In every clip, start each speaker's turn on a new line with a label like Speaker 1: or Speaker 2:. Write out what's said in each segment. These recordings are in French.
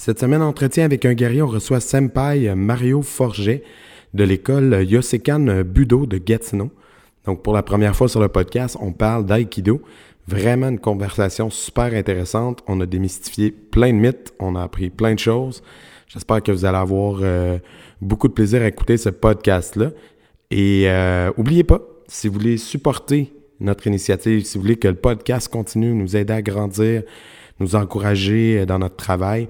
Speaker 1: Cette semaine, entretien avec un guerrier, on reçoit Senpai Mario Forget de l'école Yosekan Budo de Gatineau. Donc, pour la première fois sur le podcast, on parle d'aïkido. Vraiment une conversation super intéressante. On a démystifié plein de mythes, on a appris plein de choses. J'espère que vous allez avoir euh, beaucoup de plaisir à écouter ce podcast-là. Et euh, oubliez pas, si vous voulez supporter notre initiative, si vous voulez que le podcast continue, nous aider à grandir, nous encourager dans notre travail,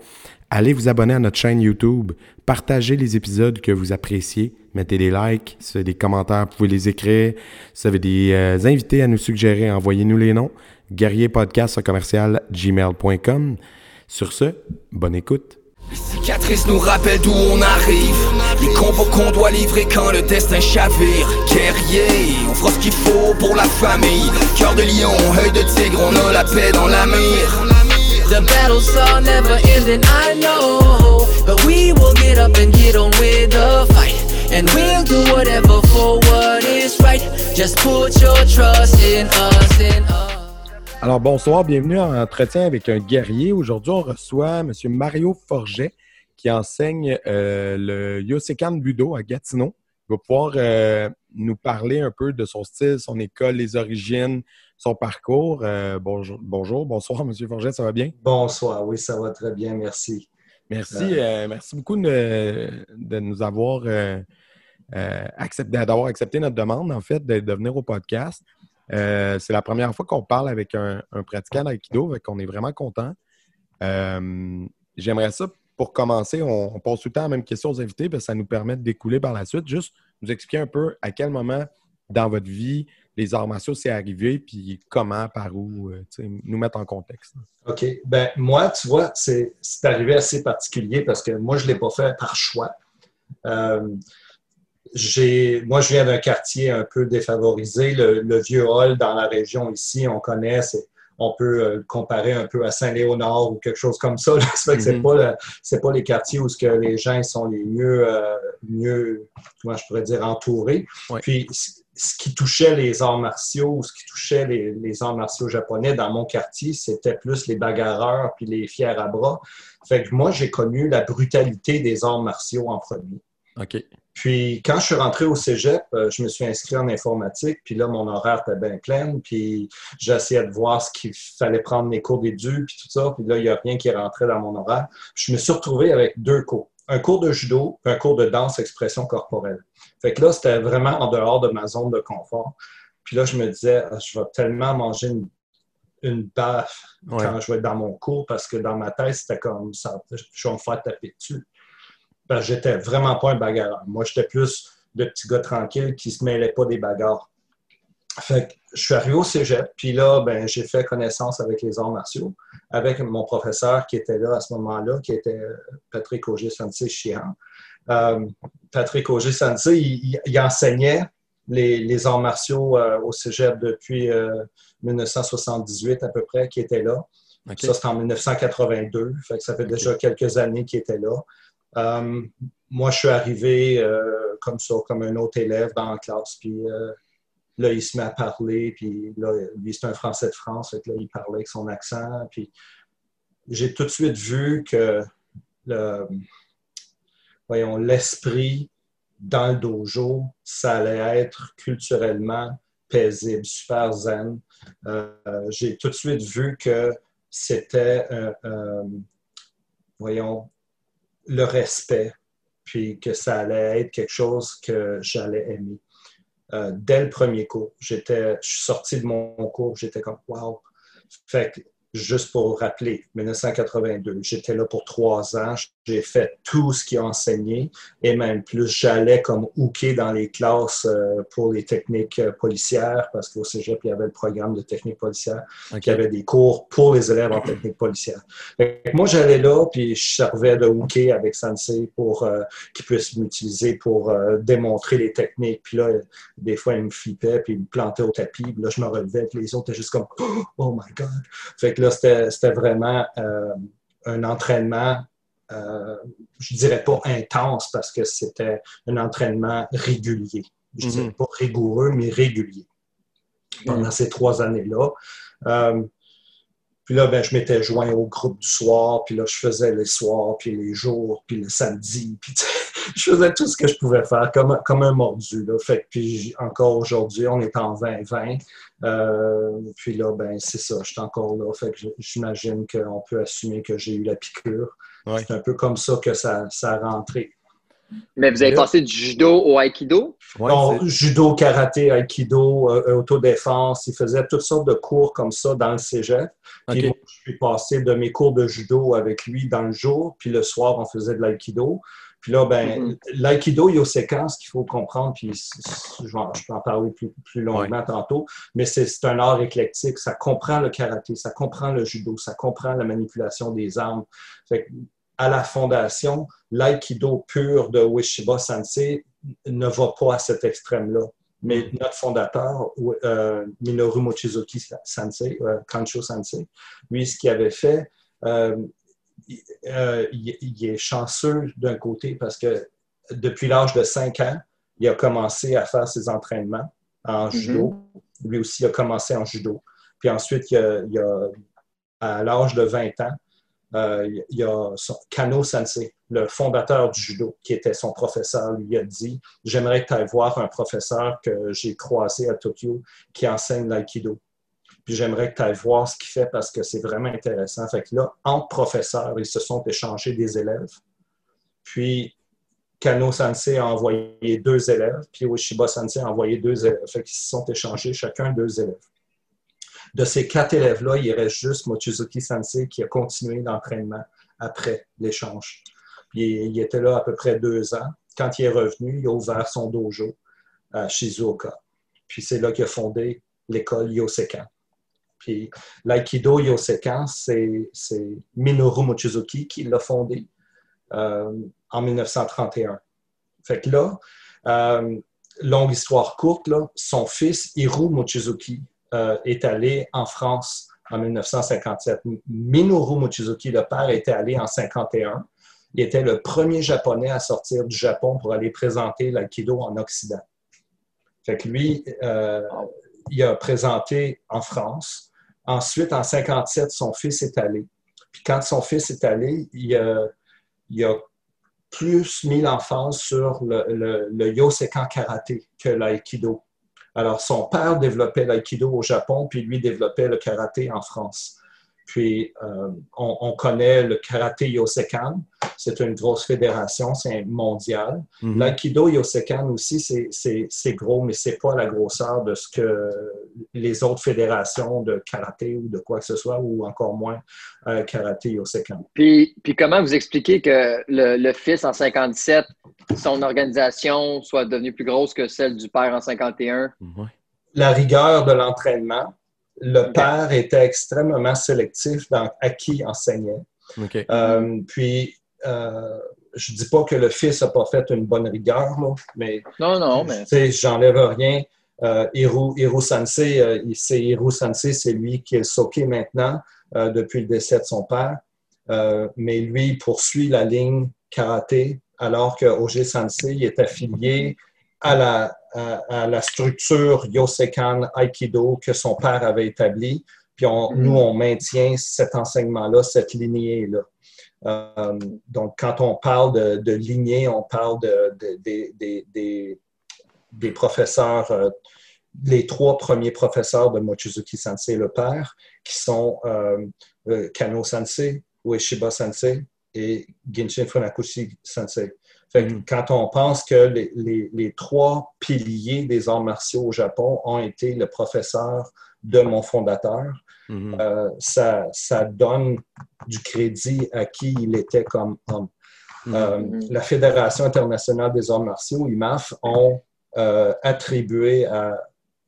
Speaker 1: Allez vous abonner à notre chaîne YouTube, partagez les épisodes que vous appréciez, mettez des likes, si vous avez des commentaires, vous pouvez les écrire. Si vous avez des euh, invités à nous suggérer, envoyez-nous les noms. Guerrierpodcast commercial gmail.com. Sur ce, bonne écoute.
Speaker 2: Les cicatrices nous rappellent d'où on arrive. Les combos qu'on doit livrer quand le destin chavire. Guerrier, on fera ce qu'il faut pour la famille. Cœur de lion, œil de tigre, on a la paix dans la mire. The battles are never ending, I know. But we will get up and get on with the fight. And we'll do whatever for what is right. Just put your trust in us, in us.
Speaker 1: Alors bonsoir, bienvenue en entretien avec un guerrier. Aujourd'hui, on reçoit M. Mario Forget qui enseigne euh, le Yosekan Budo à Gatineau. Il va pouvoir euh, nous parler un peu de son style, son école, les origines, son parcours. Euh, bonjour, bonjour, bonsoir, M. Forget, ça va bien?
Speaker 3: Bonsoir, oui, ça va très bien, merci.
Speaker 1: Merci, euh, merci beaucoup de, nous avoir accepté, d'avoir accepté notre demande, en fait, de, venir au podcast. c'est la première fois qu'on parle avec un, pratiquant d'Aikido, donc on est vraiment content. J'aimerais ça pour commencer, on, pose tout le temps la même question aux invités, parce que ça nous permet de découler par la suite. Juste nous expliquer un peu à quel moment dans votre vie les arts martiaux c'est arrivé, puis comment, par où, euh, nous mettre en contexte.
Speaker 3: OK. Ben moi, tu vois, c'est arrivé assez particulier parce que moi, je ne l'ai pas fait par choix. Euh, moi, je viens d'un quartier un peu défavorisé. Le, vieux hall dans la région ici, on connaît, on peut euh, comparer un peu à Saint-Léonard ou quelque chose comme ça. Ce n'est c'est pas, pas les quartiers où ce que les gens sont les mieux, euh, mieux comment je pourrais dire, entourés. Puis, ce qui touchait les arts martiaux ou ce qui touchait les, arts martiaux japonais dans mon quartier, c'était plus les bagarreurs puis les fiers à bras. Fait que moi, j'ai connu la brutalité des arts martiaux en premier.
Speaker 1: OK.
Speaker 3: Puis quand je suis rentré au cégep, euh, je me suis inscrit en informatique, puis là, mon horaire était bien plein, puis j'essayais de voir ce qu'il fallait prendre mes cours d'édu, puis tout ça, puis là, il n'y a rien qui rentrait dans mon horaire. Je me suis retrouvé avec deux cours. Un cours de judo, un cours de danse expression corporelle. Fait que là, c'était vraiment en dehors de ma zone de confort. Puis là, je me disais, ah, je vais tellement manger une, une baffe quand je vais être dans mon cours, parce que dans ma tête, c'était comme ça, je vais me faire taper dessus ben, j'étais vraiment pas un bagarreur. Moi, j'étais plus le petit gars tranquille qui se mêlait pas des bagarres. Fait que je suis arrivé au cégep, puis là, ben, j'ai fait connaissance avec les arts martiaux, avec mon professeur qui était là à ce moment-là, qui était Patrick Auger-Sensei Chihan. Euh, Patrick Auger-Sensei, il, enseignait les, arts martiaux euh, au cégep depuis 1978 euh, à peu près, qui était là. Ça, c'était en 1982, fait que ça fait déjà quelques années qu'il était là. Moi, je suis arrivé comme ça, comme un autre élève dans la classe, puis euh, là, il se met à parler, puis là, lui, c'est un Français de France, là, il parlait avec son accent, puis j'ai tout de suite vu que le, voyons, l'esprit dans le dojo, ça allait être culturellement paisible, super zen. j'ai tout de suite vu que c'était, voyons, le respect, puis que ça allait être quelque chose que j'allais aimer. Euh, dès le premier cours, j'étais, je suis sorti de mon cours, j'étais comme wow. Fait que juste pour rappeler, 1982, j'étais là pour trois ans, j'ai fait tout ce qui a enseigné et même plus, j'allais comme hooker dans les classes euh, pour les techniques euh, policières parce qu'au cégep, il y avait le programme de technique policière, il y avait des cours pour les élèves en technique policière. moi, j'allais là, puis je servais de hooker avec Sensei pour euh, qu'il puisse m'utiliser pour démontrer les techniques. Puis là, des fois, il me flippait, puis il me plantait au tapis, puis là, je me relevais, puis les autres étaient juste comme « Oh my God! » Fait là, c'était vraiment euh, un entraînement, euh, je ne dirais pas intense parce que c'était un entraînement régulier. Je ne dirais mhm. pas rigoureux, mais régulier pendant mhm. ces trois années-là. Euh, Puis là, ben, je m'étais joint au groupe du soir, puis là, je faisais les soirs, puis les jours, puis le samedi, puis je faisais tout ce que je pouvais faire comme, comme un mordu. Là. Fait puis encore aujourd'hui, on est en 2020. Euh, puis là, ben c'est ça, je suis encore là. Fait que j'imagine qu'on peut assumer que j'ai eu la piqûre. C'est un peu comme ça que ça, ça a rentré.
Speaker 4: Mais vous avez passé du judo au aikido?
Speaker 3: non, judo, karaté, aikido, euh, autodéfense. Il faisait toutes sortes de cours comme ça dans le cégep. Puis moi, je suis passé de mes cours de judo avec lui dans le jour, puis le soir, on faisait de l'aïkido. Puis là, ben, mm-hmm. l'aïkido, il y a séquences qu'il faut comprendre, puis je, peux en parler plus, plus longuement tantôt, mais c'est un art éclectique. Ça comprend le karaté, ça comprend le judo, ça comprend la manipulation des armes. Fait à la fondation, l'aïkido pur de Wishiba Sensei ne va pas à cet extrême-là. Mais mm-hmm. notre fondateur, euh, Minoru Mochizuki Sensei, euh, Kancho Sensei, lui, ce qu'il avait fait, euh, il, est chanceux d'un côté parce que depuis l'âge de 5 ans, il a commencé à faire ses entraînements en mm-hmm. judo. Lui aussi a commencé en judo. Puis ensuite, il a, à l'âge de 20 ans, euh, il y a Kano Sensei, le fondateur du judo, qui était son professeur, lui a dit J'aimerais que tu ailles voir un professeur que j'ai croisé à Tokyo qui enseigne l'aïkido. Puis j'aimerais que tu ailles voir ce qu'il fait parce que c'est vraiment intéressant. Fait que là, entre professeurs, ils se sont échangés des élèves. Puis Kano Sensei a envoyé deux élèves, puis Ueshiba Sensei a envoyé deux élèves. Fait qu'ils se sont échangés chacun deux élèves. De ces quatre élèves-là, il reste juste Mochizuki Sensei qui a continué l'entraînement après l'échange. Il, était là à peu près deux ans. Quand il est revenu, il a ouvert son dojo à Shizuoka. Puis c'est là qu'il a fondé l'école Yosekan. Puis l'aïkido Yosekan, c'est Minoru Mochizuki qui l'a fondé euh, en 1931. Fait que là, euh, longue histoire courte, son fils Hiru Mochizuki euh, est allé en France en 1957. Minoru Mochizuki, le père, était allé en 51. Il était le premier japonais à sortir du Japon pour aller présenter l'aïkido en Occident. Fait que lui, il a présenté en France. Ensuite, en 57, son fils est allé. Puis quand son fils est allé, il a, plus mis l'emphase sur le, le, le Yosekan karaté que l'aïkido. Alors, son père développait l'aïkido au Japon, puis lui développait le karaté en France. Puis, euh, on, connaît le karaté Yosekan. C'est une grosse fédération, c'est mondial. Mhm. L'aïkido Yosekan aussi, c'est gros, mais c'est pas la grosseur de ce que les autres fédérations de karaté ou de quoi que ce soit, ou encore moins euh, karaté Yosekan.
Speaker 4: Puis, puis, comment vous expliquez que le, le, fils en 57, son organisation soit devenue plus grosse que celle du père en 51?
Speaker 3: La rigueur de l'entraînement le père était extrêmement sélectif dans à qui enseignait. Euh, puis, euh, je ne dis pas que le fils n'a pas fait une bonne rigueur, mais.
Speaker 4: Non, non, mais.
Speaker 3: J'enlève rien. Euh, Hiru, Sensei, euh, c'est Hiru Sensei, c'est lui qui est soké maintenant depuis le décès de son père. mais lui, il poursuit la ligne karaté, alors que Oje Sensei est affilié à la, à, la structure Yosekan Aikido que son père avait établie. Puis mm-hmm. nous, on maintient cet enseignement-là, cette lignée-là. Euh, donc, quand on parle de, lignée, on parle de, des professeurs, euh, les trois premiers professeurs de Mochizuki Sensei, le père, qui sont euh, Kano Sensei, Ueshiba Sensei et Ginshin Funakoshi Sensei. Quand on pense que les, trois piliers des arts martiaux au Japon ont été le professeur de mon fondateur, mm-hmm. euh, ça, donne du crédit à qui il était comme homme. Mm-hmm. Euh, la Fédération internationale des arts martiaux, IMAF, ont euh, attribué à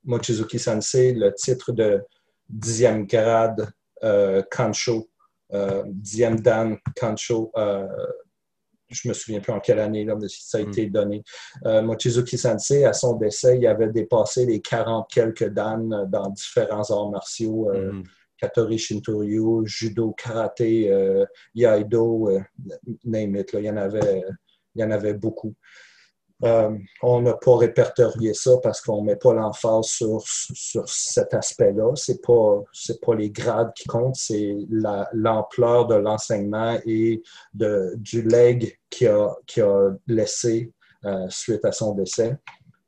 Speaker 3: Mochizuki Sensei le titre de dixième grade Kancho, dixième dan Kancho je me souviens plus en quelle année là, ça a hmm. été donné. Euh, Mochizuki Sensei, à son décès, il avait dépassé les 40 quelques dan dans différents arts martiaux. Euh, hmm. Katori Shintoryu, judo, karaté, euh, yaido, name it, il, y en avait, il y en avait beaucoup. Euh, on n'a pas répertorié ça parce qu'on ne met pas l'emphase sur, sur cet aspect-là. Ce n'est pas, pas les grades qui comptent, c'est l'ampleur de l'enseignement et de, du leg qu'il a, a laissé euh, suite à son décès.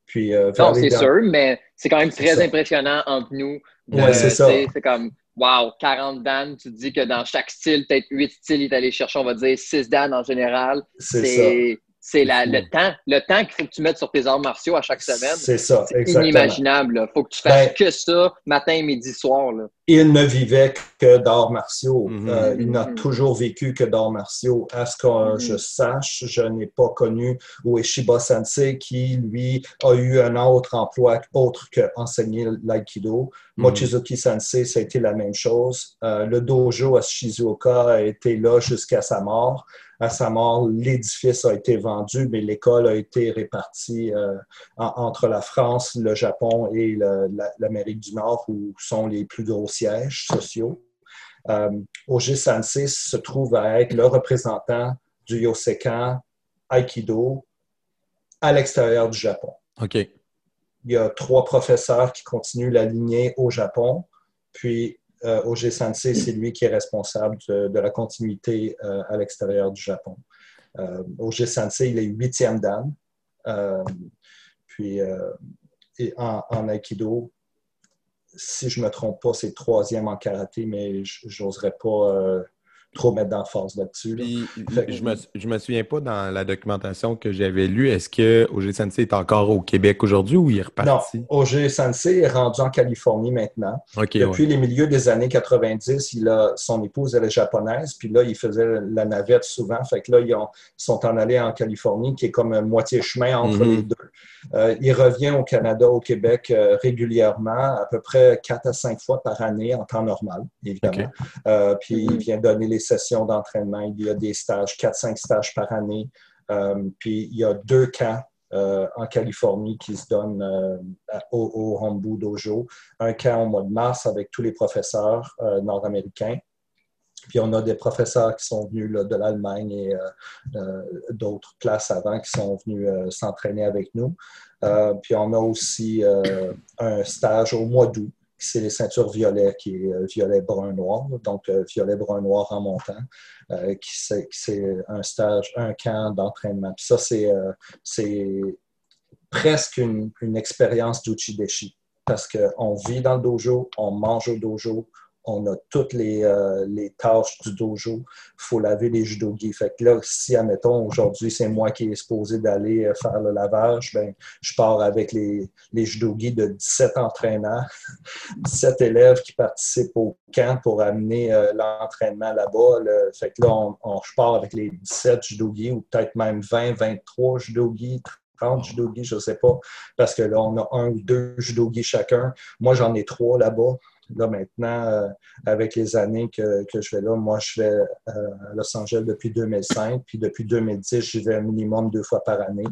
Speaker 4: Puis, euh, non, c'est sûr, mais c'est quand même très impressionnant entre nous.
Speaker 3: Oui, c'est ça.
Speaker 4: C'est comme, wow, 40 Dan, tu dis que dans chaque style, peut-être 8 styles, il est allé chercher, on va dire 6 Dan en général.
Speaker 3: C'est ça
Speaker 4: c'est le temps, le temps qu'il faut que tu mettes sur tes arts martiaux à chaque semaine.
Speaker 3: C'est ça,
Speaker 4: C'est inimaginable. Il faut que tu fasses ben, que ça matin, midi, soir.
Speaker 3: Il ne vivait que d'arts martiaux. Mhm. Euh, il n'a mhm. toujours vécu que d'arts martiaux. À ce que mhm. je sache, je n'ai pas connu Ueshiba Sensei qui, lui, a eu un autre emploi autre qu'enseigner l'aïkido. Mochizuki Sensei, ça a été la même chose. Euh, le dojo à Shizuoka a été là jusqu'à sa mort à sa mort, l'édifice a été vendu, mais l'école a été répartie euh, entre la France, le Japon et l'Amérique du Nord, où sont les plus gros sièges sociaux. Euh, Oji Sensei se trouve à être le représentant du Yosekan Aikido à l'extérieur du Japon.
Speaker 1: OK.
Speaker 3: Il y a trois professeurs qui continuent la lignée au Japon, puis euh, OG Sensei, c'est lui qui est responsable de, la continuité euh, à l'extérieur du Japon. Euh, OG Sensei, il est huitième dan. Euh, puis en, en, Aikido, si je ne me trompe pas, c'est troisième en karaté, mais j'oserais pas trop mettre d'emphase là-dessus.
Speaker 1: Je, me, je me souviens pas dans la documentation que j'avais lue, est-ce que OG Sensei est encore au Québec aujourd'hui ou il est reparti?
Speaker 3: Non, OG Sensei est rendu en Californie maintenant. Depuis les milieux des années 90, il a, son épouse, elle est japonaise, puis là, il faisait la navette souvent. Fait que là, ils sont en allés en Californie, qui est comme un moitié chemin entre mhm. les deux. Euh, il revient au Canada, au Québec euh, régulièrement, à peu près quatre à cinq fois par année en temps normal, évidemment. Euh, puis il vient donner les sessions d'entraînement. Il y a des stages, quatre, cinq stages par année. puis il y a deux camps en Californie qui se donnent au, au Hombu Dojo. Un camp au mois de mars avec tous les professeurs nord-américains puis on a des professeurs qui sont venus de l'Allemagne et euh, euh, d'autres classes avant qui sont venus euh, s'entraîner avec nous. puis on a aussi un stage au mois d'août, c'est les ceintures violet, qui est violet brun noir, donc violet brun noir en montant, qui c'est un stage, un camp d'entraînement. Ça, c'est presque une, une expérience d'Uchideshi parce qu'on vit dans le dojo, on mange au dojo, on a toutes les, euh, les tâches du dojo. Il faut laver les judogi. Fait que là, si, admettons, aujourd'hui, c'est moi qui est supposé d'aller euh, faire le lavage, ben, je pars avec les, les judogi de 17 entraînants, 17 élèves qui participent au camp pour amener euh, l'entraînement là-bas. Fait que là, on, je pars avec les 17 judogi ou peut-être même 20, 23 judogi, 30 judogi, je ne sais pas, parce que là, on a un ou deux judogi chacun. Moi, j'en ai trois là-bas. Là, maintenant, euh, avec les années que, je vais là, moi, je vais euh, à Los Angeles depuis 2005, puis depuis 2010, j'y vais un minimum deux fois par année.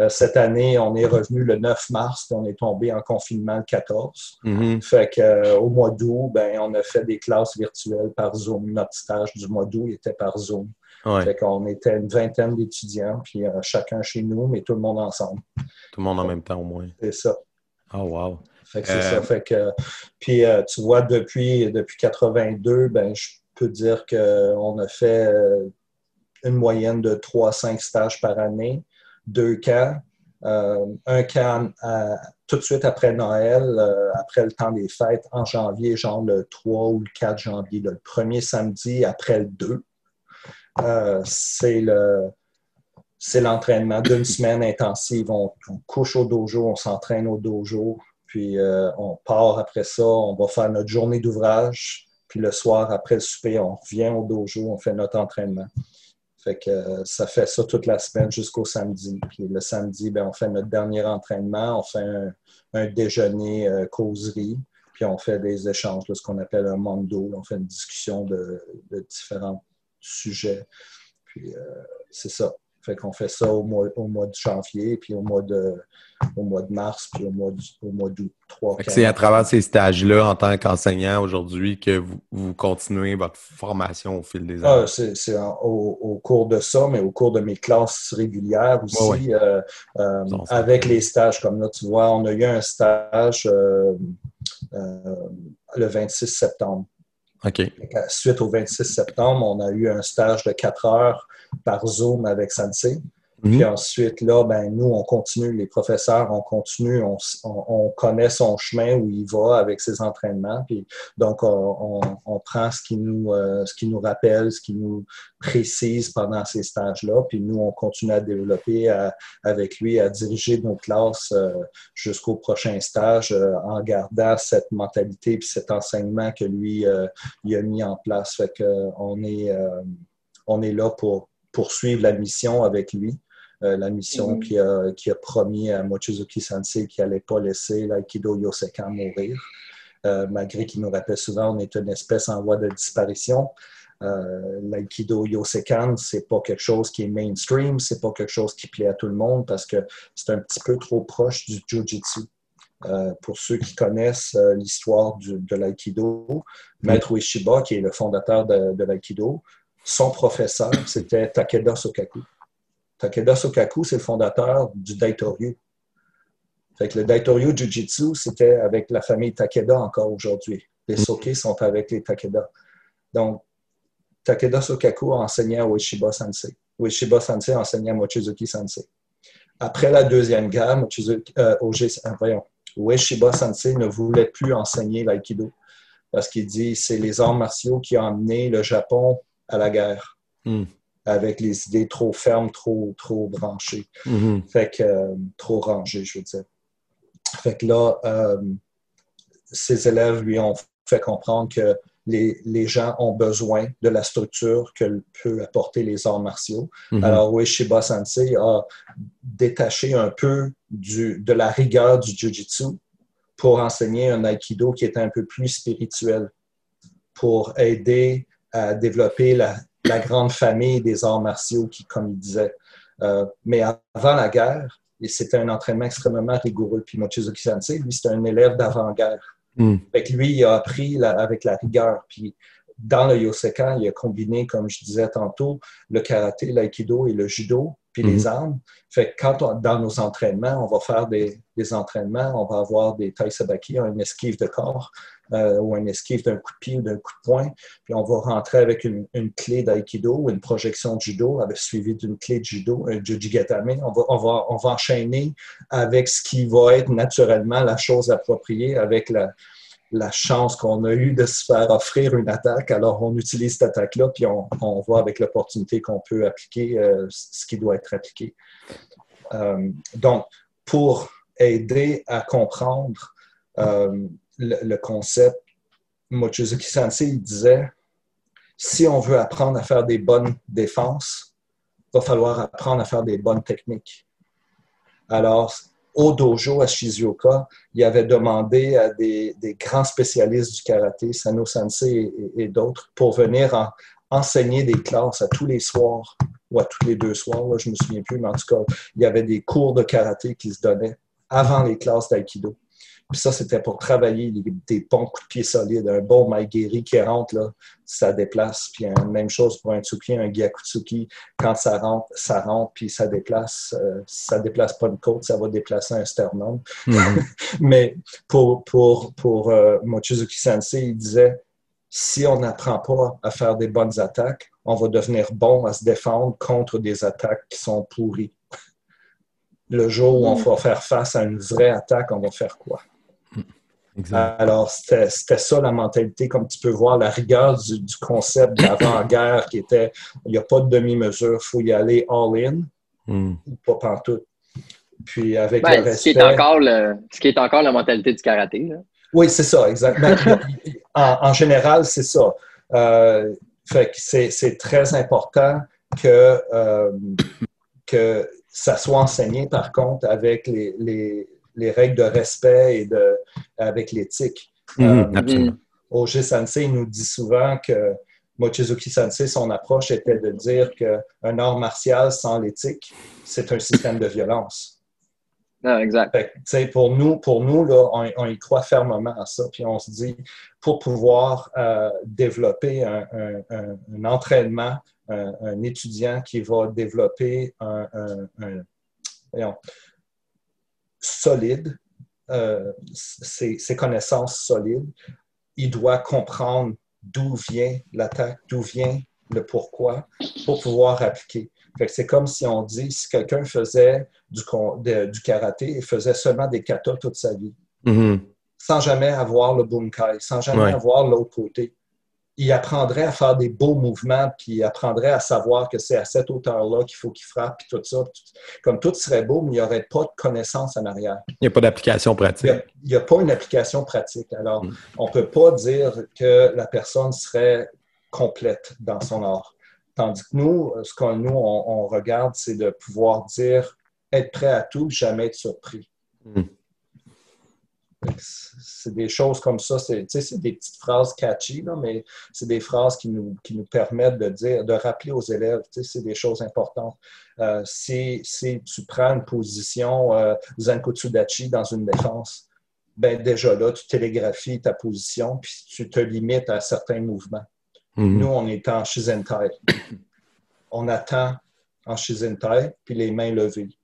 Speaker 3: Euh, cette année, on est revenu le 9 mars, puis on est tombé en confinement le 14. Mm-hmm. Fait qu'au mois d'août, ben, on a fait des classes virtuelles par Zoom. Notre stage du mois d'août était par Zoom. Fait qu'on était une vingtaine d'étudiants, puis chacun chez nous, mais tout le monde ensemble.
Speaker 1: Tout le monde en même temps, au moins.
Speaker 3: C'est ça.
Speaker 1: Oh, wow.
Speaker 3: Fait que c'est ça. Euh, fait que, puis, euh, tu vois, depuis, depuis 82, ben, je peux dire qu'on a fait euh, une moyenne de 3-5 stages par année, deux camps. un camp tout de suite après Noël, après le temps des fêtes, en janvier, genre le 3 ou le 4 janvier, le premier samedi après le 2. c'est le c'est l'entraînement d'une semaine intensive. on, couche au dojo, on s'entraîne au dojo. Puis euh, on part après ça, on va faire notre journée d'ouvrage. Puis le soir, après le souper, on revient au dojo, on fait notre entraînement. Fait que euh, ça fait ça toute la semaine jusqu'au samedi. Puis le samedi, ben, on fait notre dernier entraînement, on fait un, déjeuner euh, causerie, puis on fait des échanges, ce qu'on appelle un mondo. On fait une discussion de, différents sujets. Puis c'est ça. Fait qu'on fait ça au mois, au mois de janvier, puis au mois de, au mois de mars, puis au mois, au mois d'août.
Speaker 1: C'est à travers ces stages-là, en tant qu'enseignant aujourd'hui, que vous, continuez votre formation au fil des
Speaker 3: ah, années? c'est au, cours de ça, mais au cours de mes classes régulières aussi, euh, euh, avec les stages. Comme là, tu vois, on a eu un stage euh, le 26 septembre.
Speaker 1: OK.
Speaker 3: Suite au 26 septembre, on a eu un stage de 4 heures par Zoom avec Sensei. Mhm. Puis ensuite, là, ben, nous, on continue, les professeurs, on continue, on, connaît son chemin où il va avec ses entraînements. Puis, donc, on, prend ce qui, nous, euh, ce qui nous rappelle, ce qui nous précise pendant ces stages-là. Puis nous, on continue à développer avec lui, à diriger nos classes euh, jusqu'au prochain stage euh, en gardant cette mentalité et cet enseignement que lui il a mis en place. Fait qu'on est, on est là pour poursuivre la mission avec lui. Euh, la mission mm. qui, a, qui, a, promis à Mochizuki Sensei qu'il n'allait pas laisser l'Aikido Yosekan mourir. Euh, malgré qu'il nous rappelle souvent on est une espèce en voie de disparition. Euh, L'Aikido Yosekan, c'est pas quelque chose qui est mainstream, c'est pas quelque chose qui plaît à tout le monde parce que c'est un petit peu trop proche du Jiu-Jitsu. Euh, pour ceux qui connaissent l'histoire de l'Aikido, Maître Ueshiba, qui est le fondateur de, de l'Aikido, son professeur, c'était Takeda Sokaku. Takeda Sokaku, c'est le fondateur du Daitoryu. Fait le Daitoryu Jiu-Jitsu, c'était avec la famille Takeda encore aujourd'hui. Les mm. Soke sont avec les Takeda. Donc, Takeda Sokaku a enseigné à Ueshiba Sensei. Ueshiba Sensei a enseigné à Mochizuki Sensei. Après la Deuxième Guerre, Mochizuki, euh, euh Ueshiba Sensei ne voulait plus enseigner l'aïkido parce qu'il dit c'est les arts martiaux qui ont amené le Japon à la guerre. Mm avec les idées trop fermes, trop, trop branchées.
Speaker 1: Mm-hmm.
Speaker 3: Fait que, euh, trop rangées, je veux dire. Fait que là, euh, ses élèves lui ont fait comprendre que les, les, gens ont besoin de la structure que peut apporter les arts martiaux. Mm-hmm. Alors, Ueshiba Sensei a détaché un peu du, de la rigueur du Jiu-Jitsu pour enseigner un Aikido qui était un peu plus spirituel, pour aider à développer la, la grande famille des arts martiaux, qui, comme il disait. Euh, mais avant la guerre, c'était un entraînement extrêmement rigoureux. Puis Mochizuki Sensei, lui, c'était un élève d'avant-guerre.
Speaker 1: Mm.
Speaker 3: lui, il a appris avec la rigueur. Puis dans le Yosekan, il a combiné, comme je disais tantôt, le karaté, l'aïkido et le judo, puis les hmm. armes. Fait que quand dans nos entraînements, on va faire des, des, entraînements, on va avoir des taille sabaki, une esquive de corps, euh, ou un esquive d'un coup de pied ou d'un coup de poing. Puis on va rentrer avec une, clé d'aïkido ou une projection de judo, avec suivi d'une clé de judo, un jujigatame. On va, on, va, on va enchaîner avec ce qui va être naturellement la chose appropriée, avec la, la chance qu'on a eue de se faire offrir une attaque. Alors, on utilise cette attaque-là, puis on, voit avec l'opportunité qu'on peut appliquer euh, ce qui doit être appliqué. Euh, donc, pour aider à comprendre le, concept, Mochizuki Sensei disait si on veut apprendre à faire des bonnes défenses, il va falloir apprendre à faire des bonnes techniques. Alors, au dojo à Shizuoka, il avait demandé à des, grands spécialistes du karaté, Sano Sensei et, d'autres, pour venir enseigner des classes à tous les soirs, ou à tous les deux soirs, je ne me souviens plus, mais en tout cas, il y avait des cours de karaté qui se donnaient avant les classes d'aïkido. Puis ça, c'était pour travailler des, bons coups de pied solides. Un bon maigiri qui rentre, là, ça déplace. Puis la même chose pour un tsuki, un gyakutsuki. Quand ça rentre, ça rentre, puis ça déplace. Euh, ça déplace pas une côte, ça va déplacer un sternum.
Speaker 1: Mhm.
Speaker 3: Mais pour, pour, pour euh, Mochizuki Sensei, il disait, si on n'apprend pas à faire des bonnes attaques, on va devenir bon à se défendre contre des attaques qui sont pourries. Le jour où on mm. va faire face à une vraie attaque, on va faire quoi? Alors, c'était ça la mentalité, comme tu peux voir, la rigueur du, concept d'avant-guerre qui était il n'y a pas de demi-mesure, il faut y aller all-in ou pas partout. Puis avec
Speaker 4: ben, le ce, qui est encore ce qui est encore la mentalité du karaté.
Speaker 3: Oui, c'est ça, exactement. en, général, c'est ça. Euh, fait que c'est très important que, euh, que ça soit enseigné, par contre, avec les les règles de respect et de, avec l'éthique.
Speaker 1: Mmh, euh,
Speaker 3: Sensei nous dit souvent que Mochizuki Sensei, son approche était de dire qu'un art martial sans l'éthique, c'est un système de violence.
Speaker 4: Ah, exact.
Speaker 3: Fait, pour nous, pour nous là, on, y croit fermement à ça. Puis on se dit, pour pouvoir euh, développer un, un, entraînement, un, étudiant qui va développer un, solide, euh, ses, ses, connaissances solides, il doit comprendre d'où vient l'attaque, d'où vient le pourquoi pour pouvoir appliquer. C'est comme si on dit, si quelqu'un faisait du, du, karaté et faisait seulement des katas toute sa vie,
Speaker 1: mm-hmm.
Speaker 3: sans jamais avoir le bunkai, sans jamais avoir l'autre côté, il apprendrait à faire des beaux mouvements, puis il apprendrait à savoir que c'est à cette hauteur-là qu'il faut qu'il frappe, puis tout ça. Comme tout serait beau, mais il n'y aurait pas de connaissance en arrière.
Speaker 1: Il n'y a pas d'application pratique.
Speaker 3: Il n'y a, pas une application pratique. Alors, mm. on ne peut pas dire que la personne serait complète dans son art. Tandis que nous, ce qu'on nous, on, regarde, c'est de pouvoir dire être prêt à tout, jamais être surpris.
Speaker 1: Mm
Speaker 3: c'est des choses comme ça. C'est des petites phrases catchy, mais c'est des phrases qui nous, qui nous permettent de dire, de rappeler aux élèves, c'est des choses importantes. Euh, si, tu prends une position euh, Zankotsudachi dans une défense, ben déjà là, tu télégraphies ta position, puis tu te limites à certains mouvements.
Speaker 1: Mm-hmm.
Speaker 3: Nous, on est en Shizentai. On attend en Shizentai, puis les mains levées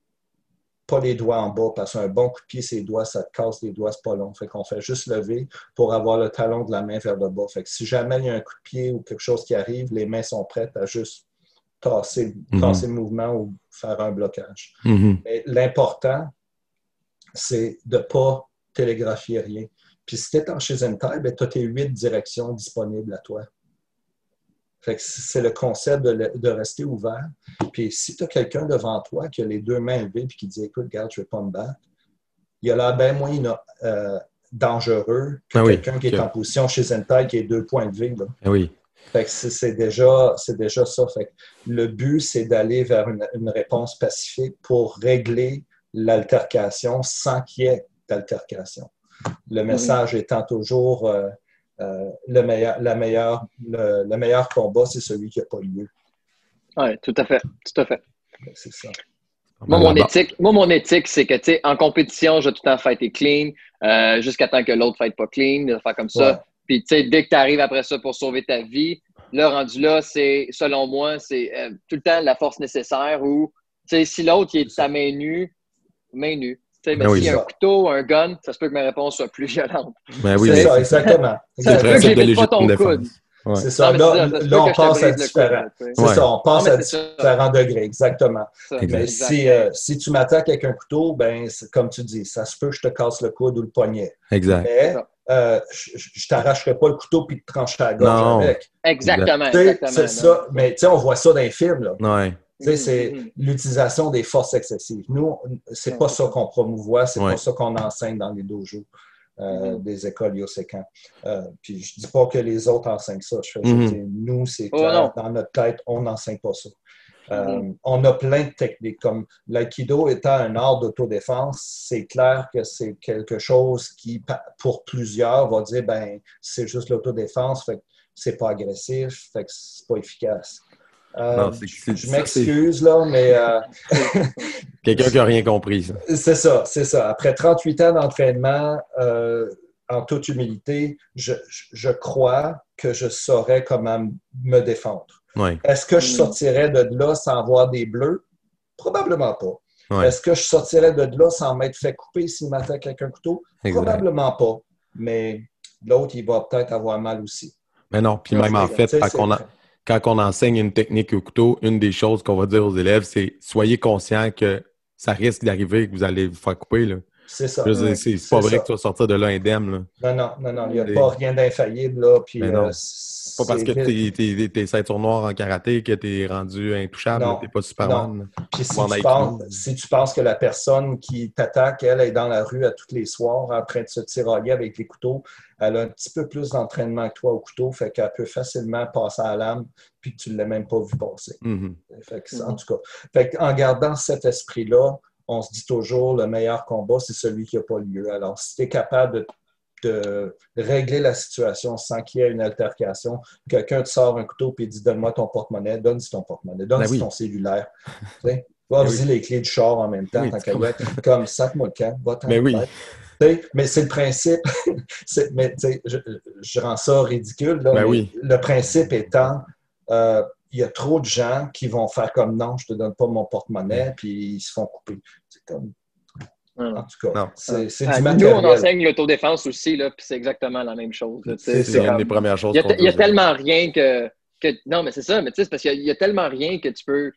Speaker 3: pas les doigts en bas, parce qu'un bon coup de pied, ses doigts, ça te casse les doigts, c'est pas long. Fait qu'on fait juste lever pour avoir le talon de la main vers le bas. Fait que si jamais il y a un coup de pied ou quelque chose qui arrive, les mains sont prêtes à juste tasser, mhm. le mouvement ou faire un blocage.
Speaker 1: Mhm.
Speaker 3: L'important, c'est de ne pas télégraphier rien. Puis si tu es en chez Zentai, ben, tu as tes huit directions disponibles à toi c'est le concept de, rester ouvert. Puis si tu as quelqu'un devant toi qui a les deux mains levées et qui dit Écoute, regarde, je ne vais pas me battre, il y a l'air bien moins euh, dangereux que ah quelqu'un qui est en position chez Zentai qui est deux points levés. Là.
Speaker 1: Ah oui.
Speaker 3: c'est déjà, déjà ça. le but, c'est d'aller vers une, réponse pacifique pour régler l'altercation sans qu'il y ait d'altercation. Le message étant toujours euh, euh, le, meilleur, la meilleure, le, meilleur combat, c'est celui qui n'a pas lieu.
Speaker 4: Oui, tout à fait. Tout à fait.
Speaker 3: C'est ça.
Speaker 4: Moi, mon éthique, moi, mon éthique, c'est que, tu sais, en compétition, je vais tout le temps fighter clean, euh, jusqu'à temps que l'autre ne fight pas clean, de faire comme ça. Puis, tu sais, dès que tu arrives après ça pour sauver ta vie, le rendu là, c'est, selon moi, c'est euh, tout le temps la force nécessaire où, tu sais, si l'autre, il est de sa main nue, main nue. Ben mais s'il y a un couteau, un gun, ça se peut que ma réponse soit plus violente.
Speaker 1: Ben oui,
Speaker 3: c'est ça, exactement.
Speaker 4: Ça se peut que j'évite pas ton coude.
Speaker 3: C'est ça. là, on passe à différents. C'est ça, on passe à différents degrés, exactement. mais si, euh, si tu m'attaques avec un couteau, ben, comme tu dis, ça se peut que je te casse le coude ou le poignet.
Speaker 1: Exact.
Speaker 3: Mais euh, je ne t'arracherai pas le couteau puis te trancher la gorge avec.
Speaker 4: Exactement.
Speaker 3: C'est ça. Mais tu sais, on voit ça dans les films. Là.
Speaker 1: Ouais
Speaker 3: c'est mm-hmm. l'utilisation des forces excessives. Nous, c'est pas ça qu'on promouvoit, c'est pas ça qu'on enseigne dans les dojos euh, mm-hmm. des écoles Yosekan. Euh, puis je dis pas que les autres enseignent ça. Je mm-hmm. nous, c'est oh, dans notre tête, on n'enseigne pas ça. Euh, on a plein de techniques, comme l'aïkido étant un art d'autodéfense, c'est clair que c'est quelque chose qui, pour plusieurs, va dire ben c'est juste l'autodéfense, fait c'est pas agressif, fait que c'est pas efficace. Euh, je m'excuse, là, mais. Euh,
Speaker 1: Quelqu'un qui n'a rien compris.
Speaker 3: C'est ça, c'est ça. Après 38 ans d'entraînement, euh, en toute humilité, je, crois que je saurais comment me défendre. Est-ce que je sortirais de là sans avoir des bleus? Probablement pas. Est-ce que je sortirais de là sans m'être fait couper s'il m'attaque avec un couteau? Probablement pas. Mais l'autre, il va peut-être avoir mal aussi.
Speaker 1: Mais non, puis même en fait, qu'on a quand on enseigne une technique au couteau, une des choses qu'on va dire aux élèves, c'est soyez conscient que ça risque d'arriver que vous allez vous faire couper.
Speaker 3: C'est ça.
Speaker 1: C'est pas vrai que tu vas sortir de là indemne.
Speaker 3: Non, non, non, non. Il n'y a pas rien d'infaillible. Là, puis, euh,
Speaker 1: pas parce que tu es, ceinture noire en karaté que tu es rendu intouchable. Tu n'es pas Superman.
Speaker 3: Puis si tu, penses, si tu, penses, que la personne qui t'attaque, elle est dans la rue à tous les soirs en train de se tirailler avec les couteaux, elle a un petit peu plus d'entraînement que toi au couteau, fait qu'elle peut facilement passer à l'âme puis que tu ne l'as même pas vu passer.
Speaker 1: Mm-hmm.
Speaker 3: En tout cas, fait en gardant cet esprit-là, on se dit toujours le meilleur combat, c'est celui qui n'a pas lieu. Alors, si tu es capable de de régler la situation sans qu'il y ait une altercation. Quelqu'un te sort un couteau et dit Donne-moi ton porte-monnaie, donne ton porte-monnaie, donne ben ton cellulaire. Va ben viser les clés du char en même temps, oui, tant comme sac-moi le camp, va
Speaker 1: Mais ben
Speaker 3: oui. mais c'est le principe. mais je, je, rends ça ridicule. Là,
Speaker 1: oui.
Speaker 3: Le principe étant, euh, il y a trop de gens qui vont faire comme non, je te donne pas mon porte-monnaie, puis ils se font couper. C'est comme. En tout cas, c'est du matériel.
Speaker 4: Nous, on enseigne l'autodéfense aussi, là, puis c'est exactement la même chose.
Speaker 1: C'est une des premières choses.
Speaker 4: Il y a, tellement rien que, que, Non, mais c'est ça, mais tu sais, parce qu'il y, a tellement rien que tu peux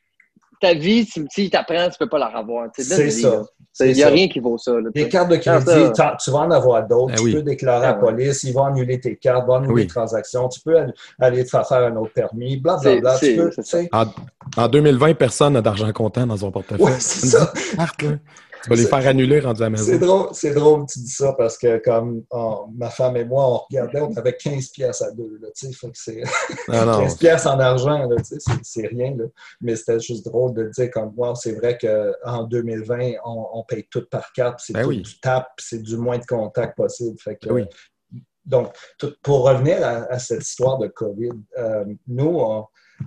Speaker 4: ta vie, si tu apprends, tu ne peux pas la revoir.
Speaker 3: C'est ça.
Speaker 4: Il n'y a rien qui vaut ça.
Speaker 3: les cartes de crédit, tu vas en avoir d'autres. Ben tu peux déclarer à la police, ils vont annuler tes cartes, ils vont annuler les transactions. Tu peux aller te faire faire un autre permis, blablabla.
Speaker 1: en, en, 2020, personne n'a d'argent comptant dans son portefeuille.
Speaker 3: c'est ça.
Speaker 1: Tu vas les faire annuler rendu à la maison.
Speaker 3: C'est drôle, c'est drôle que tu dis ça parce que comme ma femme et moi, on regardait, on avait 15 pièces à deux. Là, fait que c'est 15 pièces en argent, c'est rien. Là. Mais c'était juste drôle de dire comme moi, c'est vrai qu'en 2020, on, paye tout par carte, c'est ben tout du tap, c'est du moins de contact possible. Fait que,
Speaker 1: ben
Speaker 3: Donc, pour revenir à, cette histoire de COVID, euh, nous,